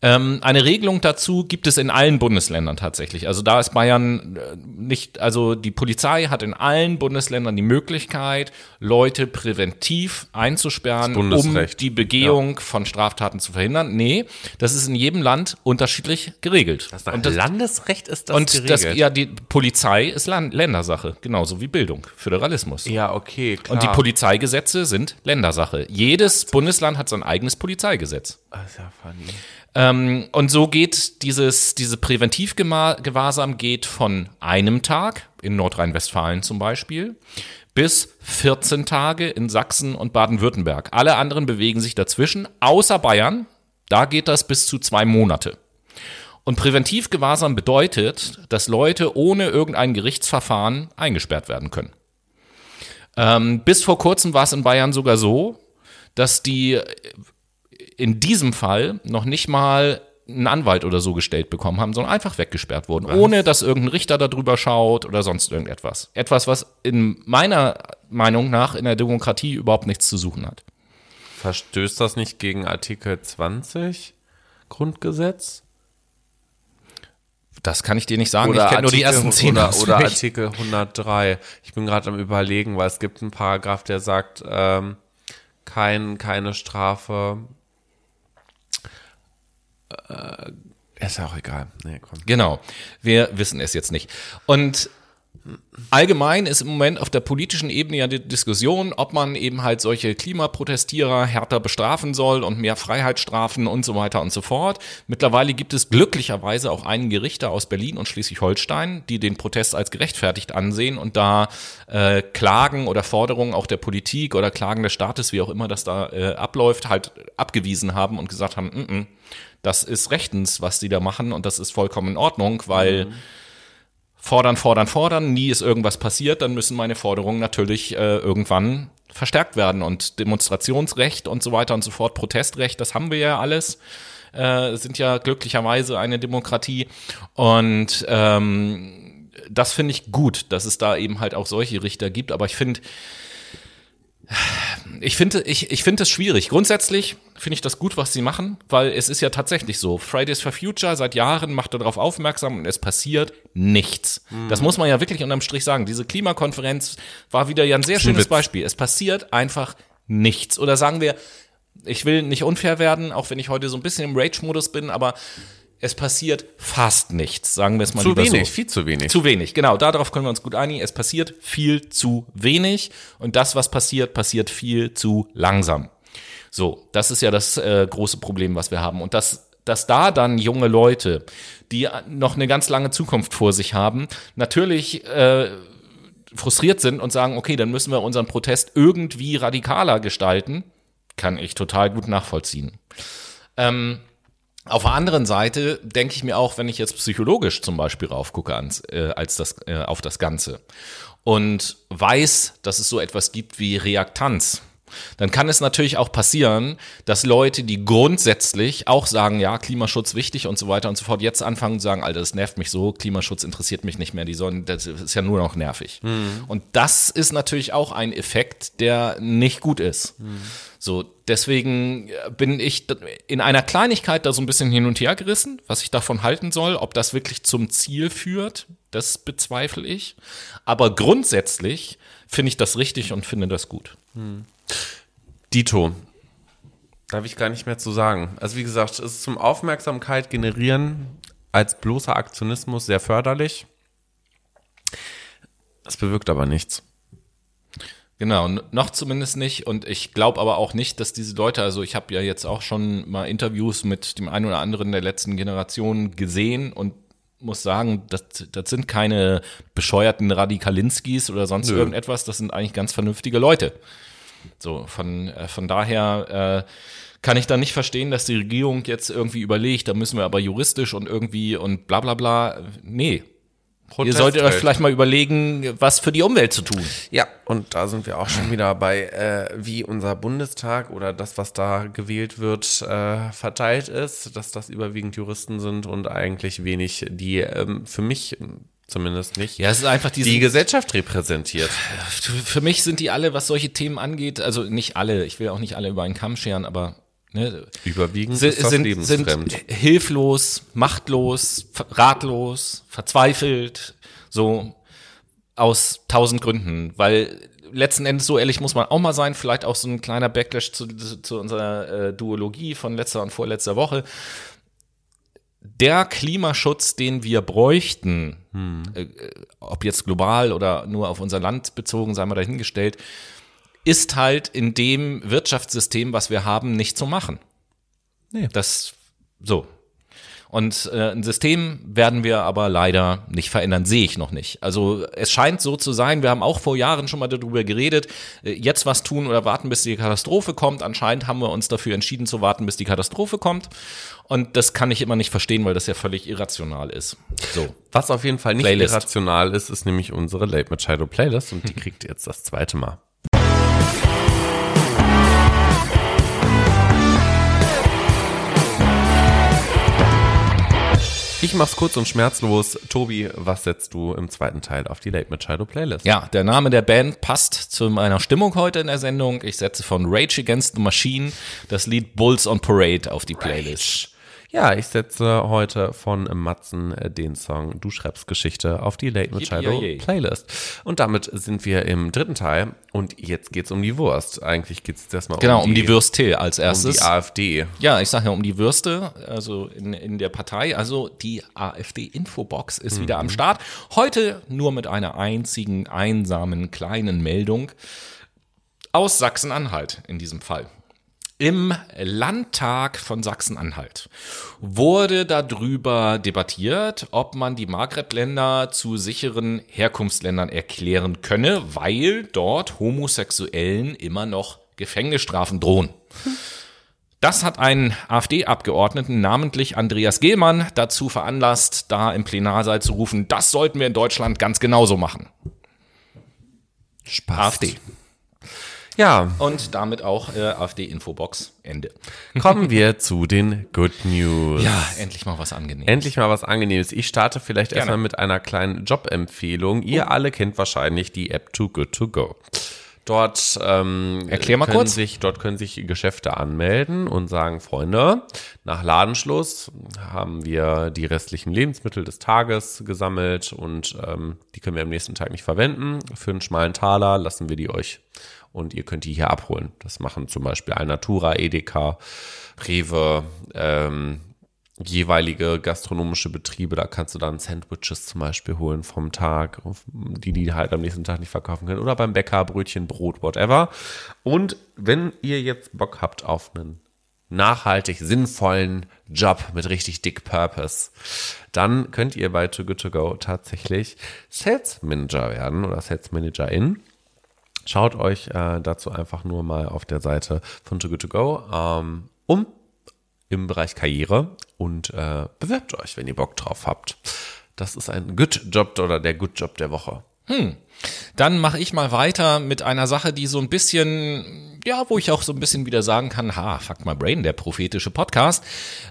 Ähm, eine Regelung dazu gibt es in allen Bundesländern tatsächlich. Also da ist Bayern äh, nicht, also die Polizei hat in allen Bundesländern die Möglichkeit, Leute präventiv einzusperren, um die Begehung von Straftaten zu verhindern. Nee, das ist in jedem Land unterschiedlich geregelt. das und das, Landesrecht ist das und geregelt. das, ja, die Polizei ist Land Ländersache, genauso wie Bildung, Föderalismus. ja, okay, klar. Und die Polizeigesetze sind Ländersache. Jedes Bundesland hat sein eigenes Polizeigesetz. Das ist ja funny. Ähm, und so geht dieses, diese Präventivgewahrsam geht von einem Tag, in Nordrhein-Westfalen zum Beispiel, bis 14 Tage in Sachsen und Baden-Württemberg. Alle anderen bewegen sich dazwischen, außer Bayern. Da geht das bis zu zwei Monate. Und Präventivgewahrsam bedeutet, dass Leute ohne irgendein Gerichtsverfahren eingesperrt werden können. Ähm, bis vor kurzem war es in Bayern sogar so, dass die in diesem Fall noch nicht mal einen Anwalt oder so gestellt bekommen haben, sondern einfach weggesperrt wurden, ohne dass irgendein Richter darüber schaut oder sonst irgendetwas. Etwas, was in meiner Meinung nach in der Demokratie überhaupt nichts zu suchen hat. Verstößt das nicht gegen Artikel 20 Grundgesetz? Das kann ich dir nicht sagen. ich kenne nur die ersten zehn oder, [LAUGHS] oder. Artikel 103. Ich bin gerade am überlegen, weil es gibt einen Paragraph, der sagt, ähm, kein, keine Strafe. Äh, ist ja auch egal. Nee, komm. Genau. Wir wissen es jetzt nicht. Und allgemein ist im Moment auf der politischen Ebene ja die Diskussion, ob man eben halt solche Klimaprotestierer härter bestrafen soll und mehr Freiheitsstrafen und so weiter und so fort. Mittlerweile gibt es glücklicherweise auch einige Richter aus Berlin und Schleswig-Holstein, die den Protest als gerechtfertigt ansehen und da äh, Klagen oder Forderungen auch der Politik oder Klagen des Staates, wie auch immer das da äh, abläuft, halt abgewiesen haben und gesagt haben, mm -mm, das ist rechtens, was die da machen und das ist vollkommen in Ordnung, weil fordern, fordern, fordern, nie ist irgendwas passiert, dann müssen meine Forderungen natürlich äh, irgendwann verstärkt werden. Und Demonstrationsrecht und so weiter und so fort, Protestrecht, das haben wir ja alles. Äh, sind ja glücklicherweise eine Demokratie. Und ähm, das finde ich gut, dass es da eben halt auch solche Richter gibt. Aber ich finde, ich finde, ich, ich finde es schwierig. Grundsätzlich finde ich das gut, was sie machen, weil es ist ja tatsächlich so. Fridays for Future seit Jahren macht darauf aufmerksam und es passiert nichts. Das muss man ja wirklich unterm Strich sagen. Diese Klimakonferenz war wieder ja ein sehr schönes Witz. Beispiel. Es passiert einfach nichts. Oder sagen wir, ich will nicht unfair werden, auch wenn ich heute so ein bisschen im Rage-Modus bin, aber es passiert fast nichts, sagen wir es mal Zu lieber wenig, so. viel zu wenig. Zu wenig, genau. Darauf können wir uns gut einigen. Es passiert viel zu wenig und das, was passiert, passiert viel zu langsam. So, das ist ja das äh, große Problem, was wir haben. Und dass, dass da dann junge Leute, die noch eine ganz lange Zukunft vor sich haben, natürlich äh, frustriert sind und sagen, okay, dann müssen wir unseren Protest irgendwie radikaler gestalten, kann ich total gut nachvollziehen. Ähm, Auf der anderen Seite denke ich mir auch, wenn ich jetzt psychologisch zum Beispiel raufgucke ans, äh, als das, äh, auf das Ganze und weiß, dass es so etwas gibt wie Reaktanz, dann kann es natürlich auch passieren, dass Leute, die grundsätzlich auch sagen, ja, Klimaschutz wichtig und so weiter und so fort, jetzt anfangen zu sagen, Alter, das nervt mich so, Klimaschutz interessiert mich nicht mehr, die sollen, das ist ja nur noch nervig. Mhm. Und das ist natürlich auch ein Effekt, der nicht gut ist. Mhm. So, deswegen bin ich in einer Kleinigkeit da so ein bisschen hin und her gerissen, was ich davon halten soll, ob das wirklich zum Ziel führt, das bezweifle ich. Aber grundsätzlich finde ich das richtig und finde das gut. Mhm. Dito. Da habe ich gar nicht mehr zu sagen. Also wie gesagt, es ist zum Aufmerksamkeit generieren als bloßer Aktionismus sehr förderlich. Das bewirkt aber nichts. Genau, noch zumindest nicht. Und ich glaube aber auch nicht, dass diese Leute, also ich habe ja jetzt auch schon mal Interviews mit dem einen oder anderen der letzten Generation gesehen und muss sagen, das, das sind keine bescheuerten Radikalinskis oder sonst Nö. irgendetwas, das sind eigentlich ganz vernünftige Leute. So, von, äh, von daher äh, kann ich da nicht verstehen, dass die Regierung jetzt irgendwie überlegt, da müssen wir aber juristisch und irgendwie und bla bla bla. Nee. Protest Ihr solltet euch vielleicht mal überlegen, was für die Umwelt zu tun. Ja, und da sind wir auch schon wieder bei, äh, wie unser Bundestag oder das, was da gewählt wird, äh, verteilt ist, dass das überwiegend Juristen sind und eigentlich wenig, die ähm, für mich zumindest nicht. Ja, es ist einfach diese, die Gesellschaft repräsentiert. Für mich sind die alle, was solche Themen angeht, also nicht alle, ich will auch nicht alle über einen Kamm scheren, aber ne, überwiegend sind, sind, sind hilflos, machtlos, ratlos, verzweifelt, so aus tausend Gründen, weil letzten Endes so ehrlich muss man auch mal sein, vielleicht auch so ein kleiner Backlash zu, zu unserer äh, Duologie von letzter und vorletzter Woche. Der Klimaschutz, den wir bräuchten, hm. äh, ob jetzt global oder nur auf unser Land bezogen, sei mal dahingestellt, ist halt in dem Wirtschaftssystem, was wir haben, nicht zu machen. Nee. Das so. Und äh, ein System werden wir aber leider nicht verändern, sehe ich noch nicht. Also es scheint so zu sein, wir haben auch vor Jahren schon mal darüber geredet, äh, jetzt was tun oder warten, bis die Katastrophe kommt. Anscheinend haben wir uns dafür entschieden zu warten, bis die Katastrophe kommt. Und das kann ich immer nicht verstehen, weil das ja völlig irrational ist. So. Was auf jeden Fall nicht Playlist. irrational ist, ist nämlich unsere Late Machado Playlist und die kriegt ihr jetzt das zweite Mal. Mach's kurz und schmerzlos. Tobi, was setzt du im zweiten Teil auf die Late Machado Playlist? Ja, der Name der Band passt zu meiner Stimmung heute in der Sendung. Ich setze von Rage Against the Machine das Lied Bulls on Parade auf die Playlist. Rage. Ja, ich setze heute von Matzen äh, den Song Du schreibst Geschichte auf die Late Machado Playlist. Und damit sind wir im dritten Teil und jetzt geht's um die Wurst. Eigentlich geht's jetzt erstmal genau, um die, um die Würste als erstes. Um die AfD. Ja, ich sage ja um die Würste, also in, in der Partei. Also die AfD-Infobox ist mhm. wieder am Start. Heute nur mit einer einzigen, einsamen, kleinen Meldung aus Sachsen-Anhalt in diesem Fall. Im Landtag von Sachsen-Anhalt wurde darüber debattiert, ob man die Maghreb-Länder zu sicheren Herkunftsländern erklären könne, weil dort Homosexuellen immer noch Gefängnisstrafen drohen. Das hat einen AfD-Abgeordneten, namentlich Andreas Gehlmann, dazu veranlasst, da im Plenarsaal zu rufen, das sollten wir in Deutschland ganz genauso machen. Spaß. AfD. Ja. Und damit auch äh, AfD-Infobox. Ende. [LAUGHS] Kommen wir zu den Good News. Ja, endlich mal was Angenehmes. Endlich mal was Angenehmes. Ich starte vielleicht Gerne. erstmal mit einer kleinen Jobempfehlung. Ihr oh. alle kennt wahrscheinlich die App Too Good To Go. Dort, ähm, Erklär mal können kurz. Sich, dort können sich Geschäfte anmelden und sagen, Freunde, nach Ladenschluss haben wir die restlichen Lebensmittel des Tages gesammelt und ähm, die können wir am nächsten Tag nicht verwenden. Für einen schmalen Taler lassen wir die euch und ihr könnt die hier abholen. Das machen zum Beispiel Alnatura, Edeka, Rewe, ähm, jeweilige gastronomische Betriebe, da kannst du dann Sandwiches zum Beispiel holen vom Tag, die die halt am nächsten Tag nicht verkaufen können. Oder beim Bäcker, Brötchen, Brot, whatever. Und wenn ihr jetzt Bock habt auf einen nachhaltig sinnvollen Job mit richtig dick Purpose, dann könnt ihr bei Too Good To Go tatsächlich Sales Manager werden oder Sales Managerin. Schaut euch äh, dazu einfach nur mal auf der Seite von Too Good To Go ähm, um. im Bereich Karriere und äh, bewerbt euch, wenn ihr Bock drauf habt. Das ist ein Good Job oder der Good Job der Woche. Dann mache ich mal weiter mit einer Sache, die so ein bisschen, ja, wo ich auch so ein bisschen wieder sagen kann, ha, fuck my brain, der prophetische Podcast.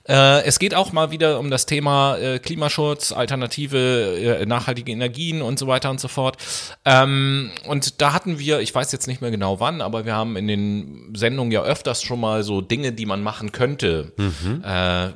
Äh, es geht auch mal wieder um das Thema äh, Klimaschutz, alternative, äh, nachhaltige Energien und so weiter und so fort. Ähm, und da hatten wir, ich weiß jetzt nicht mehr genau wann, aber wir haben in den Sendungen ja öfters schon mal so Dinge, die man machen könnte. Äh,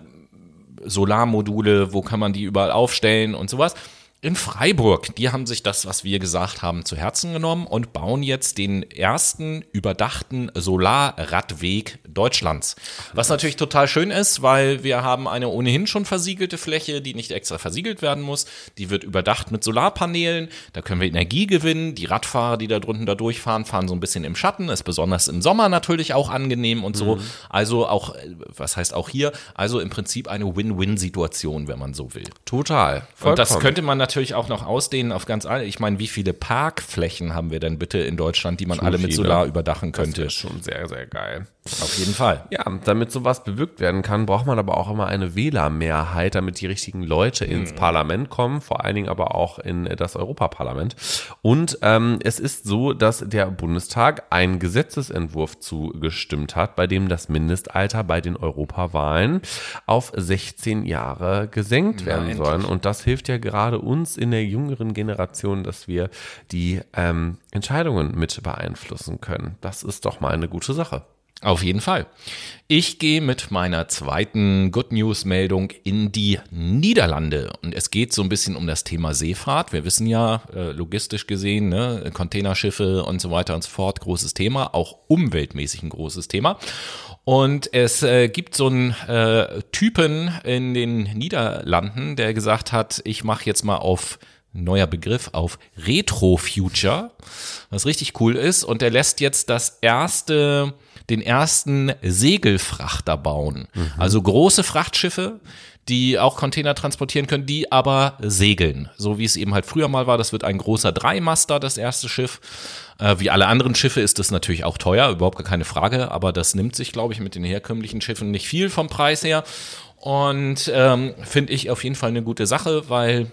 Solarmodule, wo kann man die überall aufstellen und sowas. In Freiburg, die haben sich das, was wir gesagt haben, zu Herzen genommen und bauen jetzt den ersten überdachten Solarradweg Deutschlands. Was natürlich total schön ist, weil wir haben eine ohnehin schon versiegelte Fläche, die nicht extra versiegelt werden muss. Die wird überdacht mit Solarpanelen. Da können wir Energie gewinnen. Die Radfahrer, die da drunten da durchfahren, fahren so ein bisschen im Schatten. Ist besonders im Sommer natürlich auch angenehm und so. Also auch, was heißt auch hier? Also im Prinzip eine Win-Win-Situation, wenn man so will. Total. Und das Vollkommen. könnte man natürlich auch noch ausdehnen auf ganz alle. Ich meine, wie viele Parkflächen haben wir denn bitte in Deutschland, die man alle mit viele. Solar überdachen Das könnte? ist schon sehr, sehr geil. Auf jeden Fall. Ja, damit sowas bewirkt werden kann, braucht man aber auch immer eine Wählermehrheit, damit die richtigen Leute ins Parlament kommen, vor allen Dingen aber auch in das Europaparlament. Und ähm, es ist so, dass der Bundestag einen Gesetzesentwurf zugestimmt hat, bei dem das Mindestalter bei den Europawahlen auf 16 Jahre gesenkt werden endlich. sollen. Und das hilft ja gerade uns in der jüngeren Generation, dass wir die ähm, Entscheidungen mit beeinflussen können. Das ist doch mal eine gute Sache. Auf jeden Fall. Ich gehe mit meiner zweiten Good News Meldung in die Niederlande und es geht so ein bisschen um das Thema Seefahrt. Wir wissen ja, äh, logistisch gesehen, ne, Containerschiffe und so weiter und so fort, großes Thema, auch umweltmäßig ein großes Thema. Und es äh, gibt so einen äh, Typen in den Niederlanden, der gesagt hat, ich mache jetzt mal auf neuer Begriff auf Retro Future, was richtig cool ist. Und er lässt jetzt das erste, den ersten Segelfrachter bauen. Also große Frachtschiffe, die auch Container transportieren können, die aber segeln. So wie es eben halt früher mal war. Das wird ein großer Dreimaster, das erste Schiff. Äh, wie alle anderen Schiffe ist das natürlich auch teuer, überhaupt gar keine Frage. Aber das nimmt sich, glaube ich, mit den herkömmlichen Schiffen nicht viel vom Preis her. Und ähm, finde ich auf jeden Fall eine gute Sache, weil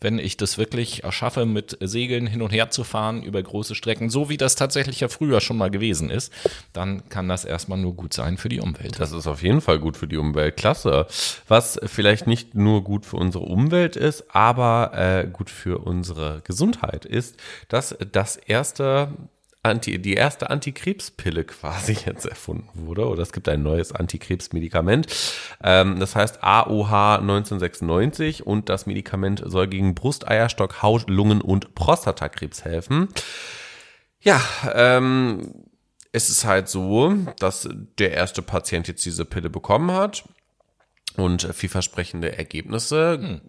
wenn ich das wirklich erschaffe, mit Segeln hin und her zu fahren über große Strecken, so wie das tatsächlich ja früher schon mal gewesen ist, dann kann das erstmal nur gut sein für die Umwelt. Das ist auf jeden Fall gut für die Umwelt. Klasse. Was vielleicht nicht nur gut für unsere Umwelt ist, aber äh, gut für unsere Gesundheit ist, dass das erste Anti, die erste Antikrebspille quasi [LAUGHS] jetzt erfunden wurde. Oder es gibt ein neues Antikrebsmedikament. Ähm, das heißt AOH 1996 und das Medikament soll gegen Brust, Eierstock, Haut, Lungen und Prostatakrebs helfen. Ja, ähm, es ist halt so, dass der erste Patient jetzt diese Pille bekommen hat und vielversprechende Ergebnisse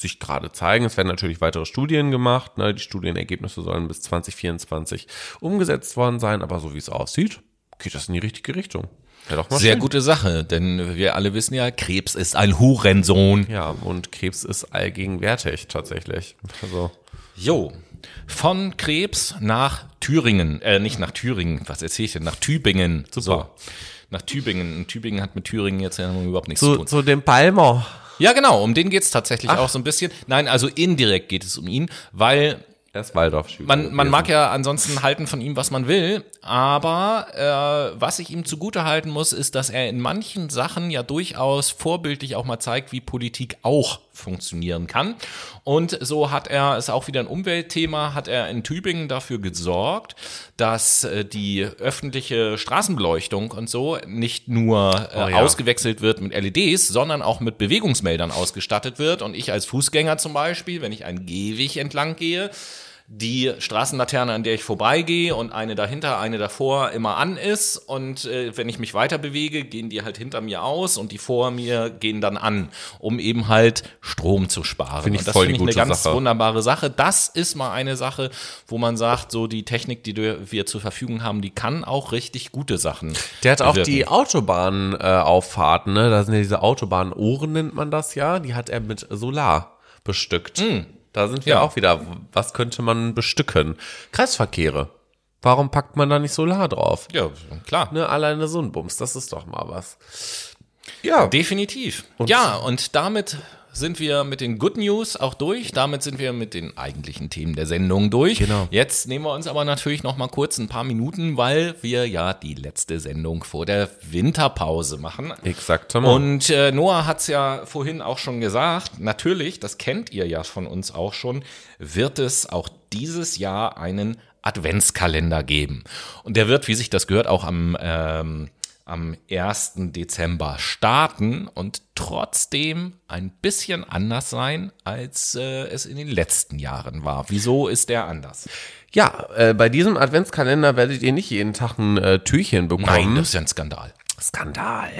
sich gerade zeigen. Es werden natürlich weitere Studien gemacht. Ne? Die Studienergebnisse sollen bis 2024 umgesetzt worden sein, aber so wie es aussieht, geht das in die richtige Richtung. Ja, Sehr schön. gute Sache, denn wir alle wissen ja, Krebs ist ein Hurensohn. Ja, und Krebs ist allgegenwärtig tatsächlich. Also Jo. Von Krebs nach Thüringen, äh, nicht nach Thüringen, was erzähle ich denn? Nach Tübingen. Super. So. Nach Tübingen. Und Tübingen hat mit Thüringen jetzt ja überhaupt nichts zu zu, tun. zu dem Palmer. Ja, genau, um den geht's tatsächlich auch so ein bisschen. Nein, also indirekt geht es um ihn, weil Er ist Waldorf. man, man mag ja ansonsten halten von ihm, was man will, aber äh, was ich ihm zugute halten muss, ist, dass er in manchen Sachen ja durchaus vorbildlich auch mal zeigt, wie Politik auch funktionieren kann. Und so hat er, ist auch wieder ein Umweltthema, hat er in Tübingen dafür gesorgt, dass äh, die öffentliche Straßenbeleuchtung und so nicht nur äh, Oh ja. ausgewechselt wird mit LEDs, sondern auch mit Bewegungsmeldern ausgestattet wird. Und ich als Fußgänger zum Beispiel, wenn ich einen Gehweg entlang gehe, die Straßenlaterne, an der ich vorbeigehe und eine dahinter, eine davor immer an ist und äh, wenn ich mich weiter bewege, gehen die halt hinter mir aus und die vor mir gehen dann an, um eben halt Strom zu sparen. Finde ich und das finde ich eine ganz Sache. wunderbare Sache. Das ist mal eine Sache, wo man sagt, so die Technik, die wir zur Verfügung haben, die kann auch richtig gute Sachen. Der hat auch bewirken. die Autobahnauffahrten, ne? Da sind ja diese Autobahnohren, nennt man das ja. Die hat er mit Solar bestückt. Da sind wir Ja. auch wieder. Was könnte man bestücken? Kreisverkehre. Warum packt man da nicht Solar drauf? Ja, klar. Ne, alleine so ein Bums, das ist doch mal was. Ja. Definitiv. ja, und damit sind wir mit den Good News auch durch. Damit sind wir mit den eigentlichen Themen der Sendung durch. Genau. Jetzt nehmen wir uns aber natürlich noch mal kurz ein paar Minuten, weil wir ja die letzte Sendung vor der Winterpause machen. Exaktement. Und äh, Noah hat es ja vorhin auch schon gesagt, natürlich, das kennt ihr ja von uns auch schon, wird es auch dieses Jahr einen Adventskalender geben. Und der wird, wie sich das gehört, auch am, ähm, am 1. Dezember starten und trotzdem ein bisschen anders sein, als äh, es in den letzten Jahren war. Wieso ist der anders? ja, äh, bei diesem Adventskalender werdet ihr nicht jeden Tag ein äh, Türchen bekommen. Nein, das ist ja ein Skandal. Skandal.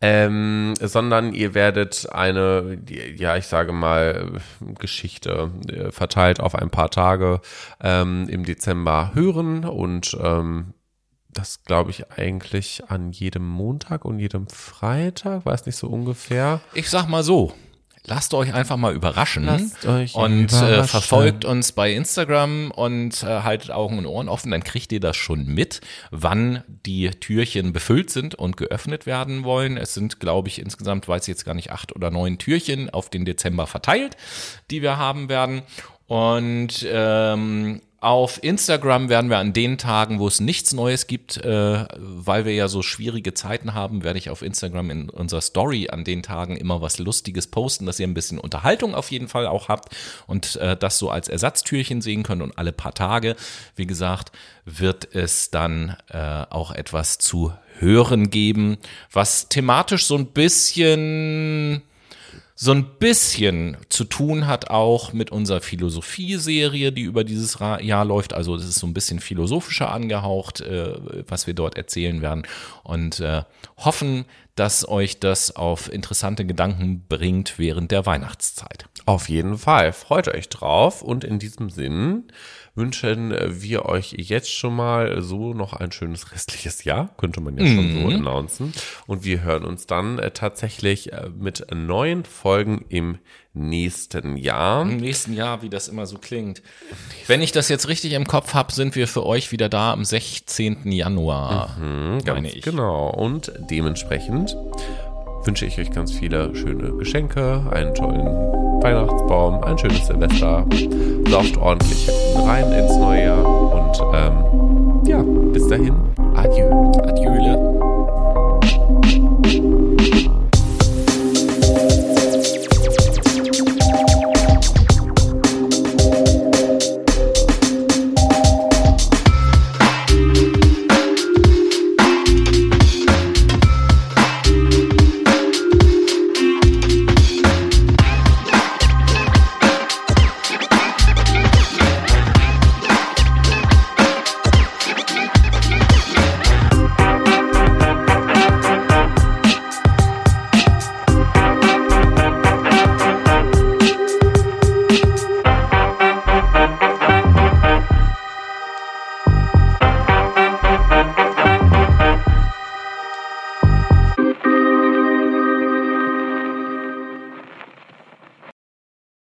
Ähm, sondern ihr werdet eine, ja, ich sage mal, Geschichte äh, verteilt auf ein paar Tage ähm, im Dezember hören und ähm, das glaube ich eigentlich an jedem Montag und jedem Freitag, weiß nicht so ungefähr. Ich sag mal so. Lasst euch einfach mal überraschen Lasst euch und Äh, überraschen. verfolgt uns bei Instagram und äh, haltet Augen und Ohren offen, dann kriegt ihr das schon mit, wann die Türchen befüllt sind und geöffnet werden wollen. Es sind, glaube ich, insgesamt, weiß ich jetzt gar nicht, acht oder neun Türchen auf den Dezember verteilt, die wir haben werden. Und ähm, auf Instagram werden wir an den Tagen, wo es nichts Neues gibt, äh, weil wir ja so schwierige Zeiten haben, werde ich auf Instagram in unserer Story an den Tagen immer was Lustiges posten, dass ihr ein bisschen Unterhaltung auf jeden Fall auch habt und äh, das so als Ersatztürchen sehen könnt. Und alle paar Tage, wie gesagt, wird es dann äh, auch etwas zu hören geben, was thematisch so ein bisschen so ein bisschen zu tun hat auch mit unserer Philosophie-Serie, die über dieses Jahr läuft. Also das ist so ein bisschen philosophischer angehaucht, äh, was wir dort erzählen werden. Und äh, hoffen, dass euch das auf interessante Gedanken bringt während der Weihnachtszeit. Auf jeden Fall. Freut euch drauf. Und in diesem Sinn wünschen wir euch jetzt schon mal so noch ein schönes restliches Jahr. Könnte man ja schon so announcen. Und wir hören uns dann äh, tatsächlich äh, mit neuen Folgen im nächsten Jahr. Im nächsten Jahr, wie das immer so klingt. Wenn ich das jetzt richtig im Kopf habe, sind wir für euch wieder da am 16. Januar, meine Ganz ich. Genau. Und dementsprechend wünsche ich euch ganz viele schöne Geschenke, einen tollen Weihnachtsbaum, ein schönes Silvester. Lauft ordentlich rein ins neue Jahr und ähm, ja, bis dahin. Adieu. Adieu.